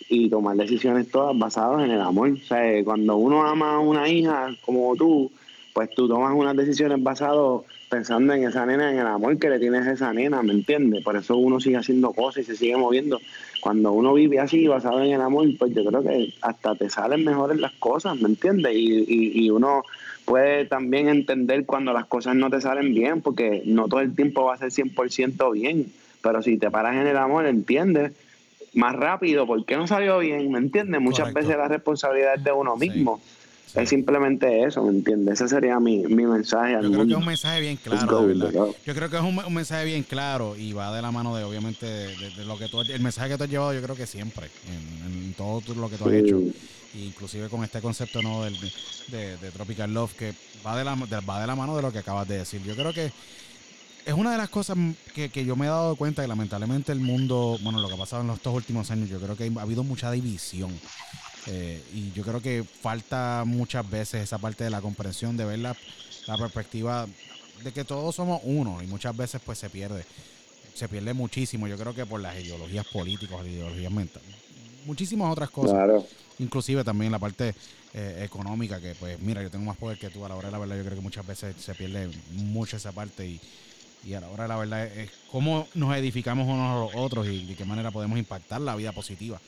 y tomar decisiones todas basadas en el amor. O sea, cuando uno ama a una hija como tú, pues tú tomas unas decisiones basadas pensando en esa nena, en el amor que le tienes a esa nena, ¿me entiendes? Por eso uno sigue haciendo cosas y se sigue moviendo. cuando uno vive así, basado en el amor, pues yo creo que hasta te salen mejores las cosas, ¿me entiendes? Y, y, y uno puede también entender cuando las cosas no te salen bien, porque no todo el tiempo va a ser 100% bien, pero si te paras en el amor, entiendes más rápido por qué no salió bien, ¿me entiendes? Muchas Correcto. veces la responsabilidad es de uno mismo. Sí. Es simplemente eso, ¿me entiendes? Ese sería mi, mi mensaje al Yo creo que es un mensaje bien claro, go, verdad. Yo creo que es un, un mensaje bien claro y va de la mano de, obviamente, de, de- de lo que tú, el mensaje que tú has llevado, yo creo que siempre, en, en todo lo que tú has Sí. hecho, inclusive con este concepto no del, de, Tropical Love, que va de, la, de- va de la mano de lo que acabas de decir. Yo creo que es una de las cosas que, que yo me he dado cuenta que lamentablemente el mundo, bueno, lo que ha pasado en estos últimos años, yo creo que ha habido mucha división. Eh, y yo creo que falta muchas veces esa parte de la comprensión, de ver la, la perspectiva de que todos somos uno y muchas veces pues se pierde. Se pierde muchísimo, yo creo que por las ideologías políticas, las ideologías mentales, muchísimas otras cosas Claro. Inclusive también la parte eh, económica, que pues mira, yo tengo más poder que tú, a la hora de la verdad yo creo que muchas veces se pierde mucho esa parte y, y a la hora de la verdad es, cómo nos edificamos unos a los otros y de qué manera podemos impactar la vida positiva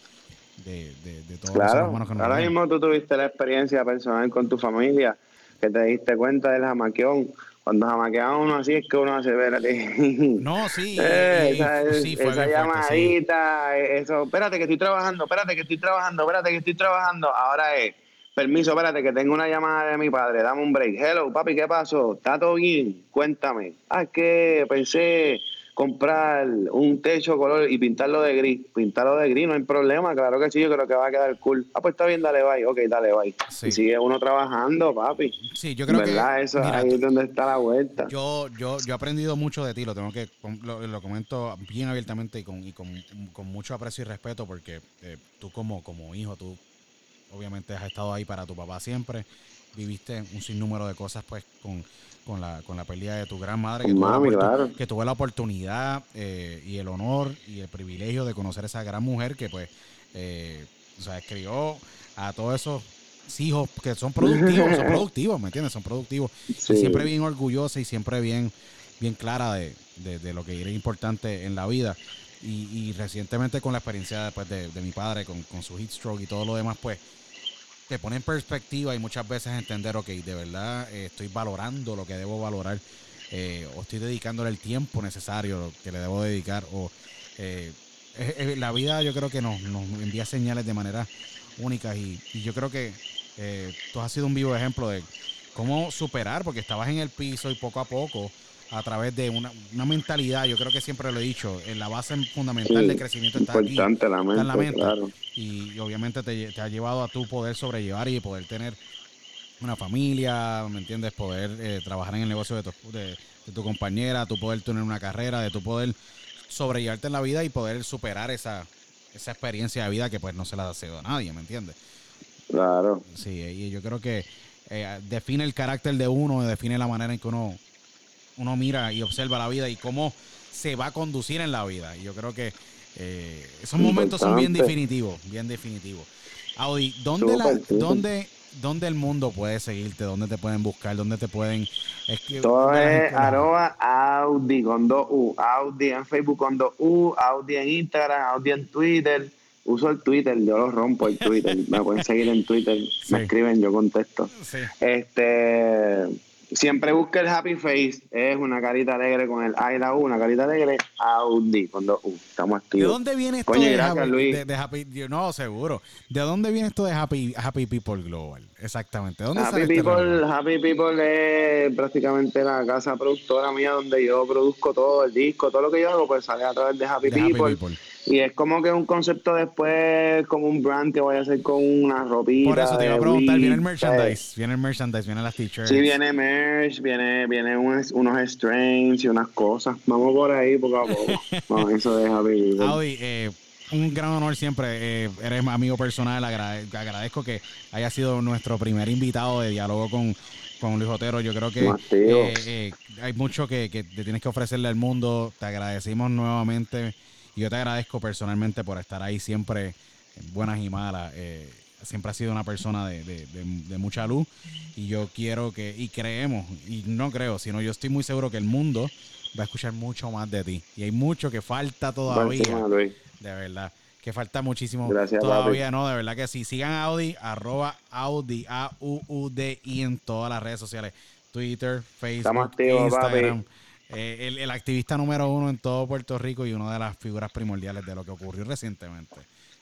de, de, de todos los seres Claro, humanos que nos ahora mismo tú tuviste la experiencia personal con tu familia, que te diste cuenta del jamaqueón. Cuando jamaquea a uno así es que uno hace, espérate. (laughs) No, sí, (laughs) Eh, y- y- esa sí, esa fuerte, llamadita, eh, eso, espérate que estoy trabajando, espérate que estoy trabajando, espérate que estoy trabajando. Ahora es, permiso, espérate que tengo una llamada de mi padre, dame un break. Hello, papi, ¿qué pasó? ¿Está todo bien? Cuéntame. Ah, es que pensé comprar un techo color y pintarlo de gris. Pintarlo de gris, no hay problema, claro que sí, yo creo que va a quedar cool. Ah, pues está bien, dale bye. Ok, dale bye. Sí. Y sigue uno trabajando, papi. Sí, yo creo ¿Verdad? que Eso mira, ahí es donde está la vuelta. Yo, yo, yo he aprendido mucho de ti, lo tengo que, lo, lo comento bien abiertamente y con, y con, con mucho aprecio y respeto porque eh, tú como, como hijo, tú obviamente has estado ahí para tu papá siempre, viviste un sinnúmero de cosas pues con, con la, con la pérdida de tu gran madre, que, mami, claro. que tuve la oportunidad eh, y el honor y el privilegio de conocer esa gran mujer que pues, eh, o sea, crió a todos esos hijos que son productivos, son (laughs) productivos, ¿me entiendes? Son productivos Sí. y siempre bien orgullosa y siempre bien, bien clara de, de- de lo que era importante en la vida. Y, y recientemente con la experiencia después de, de mi padre, con, con su heat stroke y todo lo demás, pues te pone en perspectiva y muchas veces entender, ok, de verdad eh, estoy valorando lo que debo valorar eh, o estoy dedicándole el tiempo necesario que le debo dedicar o eh, la vida yo creo que nos, nos envía señales de manera únicas y, yo creo que tú has sido un vivo ejemplo de cómo superar, porque estabas en el piso y poco a poco, a través de una, una mentalidad, yo creo que siempre lo he dicho, en la base fundamental Sí, de crecimiento está aquí, Importante la está en la mente, mente. claro. Y, y obviamente te, te ha llevado a tu poder sobrellevar y poder tener una familia, ¿me entiendes? Poder eh, trabajar en el negocio de tu, de, de tu compañera, tu poder tener una carrera, de tu poder sobrellevarte en la vida y poder superar esa, esa experiencia de vida que pues no se la ha sido a nadie, ¿me entiendes? Claro. Sí, y yo creo que eh, define el carácter de uno, define la manera en que uno, uno mira y observa la vida y cómo se va a conducir en la vida. Y yo creo que eh, esos momentos son bien definitivos, bien definitivos. Audi, ¿dónde, la, dónde, ¿dónde el mundo puede seguirte? ¿Dónde te pueden buscar? ¿Dónde te pueden escribir? Todo ¿Dónde la es arroba Audi con dos U. Audi en Facebook con dos U. Audi en Instagram. Audi en Twitter. Uso el Twitter. Yo lo rompo el Twitter. Me pueden seguir en Twitter. (laughs) Sí. Me escriben, yo contesto. Sí. Este. Siempre busca el happy face. Es una carita alegre con el A y la U. Una carita alegre. Audi con dos U. Estamos ¿De activos. dónde viene esto Coño, de, gracias, happy, Luis. de- de happy- No, seguro. ¿De dónde viene esto de Happy, happy People Global? Exactamente. ¿De ¿Dónde Happy sale este People, revolver? Happy People es prácticamente la casa productora mía donde yo produzco todo el disco, todo lo que yo hago pues sale a través de Happy, De Happy People. Y es como que un concepto después, como un brand que voy a hacer con una ropita. Por eso te iba a preguntar, viene el merchandise, viene el merchandise, vienen las t-shirts. Sí, viene merch, viene, viene unos, unos strains y unas cosas. Vamos por ahí poco a poco. (laughs) Vamos, eso de Happy People. Audi, eh, un gran honor siempre. eh, eres amigo personal. agrade- agradezco que haya sido nuestro primer invitado de diálogo con, con Luis Otero. Yo creo que eh, eh, hay mucho que, que te tienes que ofrecerle al mundo. Te agradecimos nuevamente. Y yo te agradezco personalmente por estar ahí siempre, en buenas y malas. eh, siempre has sido una persona de, de- de- de mucha luz. Y yo quiero que, y creemos, y no creo, sino yo estoy muy seguro que el mundo va a escuchar mucho más de ti. Y hay mucho que falta todavía Luis. de verdad. que falta muchísimo Gracias, todavía, ¿no? De verdad que sí. Sigan a Audi, arroba Audi, A-U-U-D-I en todas las redes sociales. Twitter, Facebook, Instagram. Eh, el, el activista número uno en todo Puerto Rico y una de las figuras primordiales de lo que ocurrió recientemente.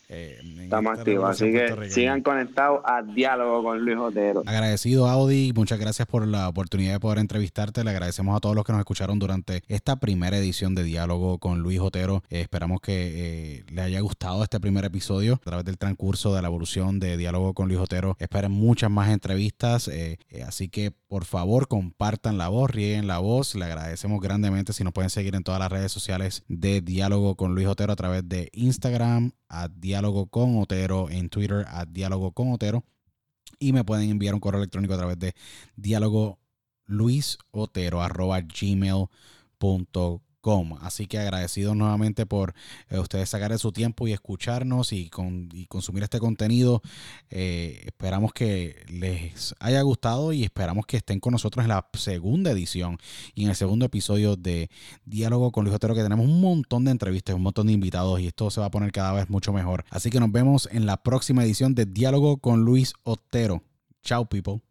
Eh, Estamos esta activos, así que sigan conectados a Diálogo con Luis Otero. Agradecido, Audi. Muchas gracias por la oportunidad de poder entrevistarte. Le agradecemos a todos los que nos escucharon durante esta primera edición de Diálogo con Luis Otero. Eh, esperamos que eh, le haya gustado este primer episodio. A través del transcurso de la evolución de Diálogo con Luis Otero, esperen muchas más entrevistas. eh, así que, por favor, compartan la voz, rieguen la voz. Le agradecemos grandemente si nos pueden seguir en todas las redes sociales de Diálogo con Luis Otero a través de Instagram, a Diálogo con Otero, en Twitter, a Diálogo con Otero y me pueden enviar un correo electrónico a través de diálogo luisotero arroba gmail.com así que agradecidos nuevamente por eh, ustedes sacar de su tiempo y escucharnos y, con, y consumir este contenido. Eh, esperamos que les haya gustado y esperamos que estén con nosotros en la segunda edición y en el segundo episodio de Diálogo con Luis Otero que tenemos un montón de entrevistas un montón de invitados y esto se va a poner cada vez mucho mejor. Así que nos vemos en la próxima edición de Diálogo con Luis Otero. Chao people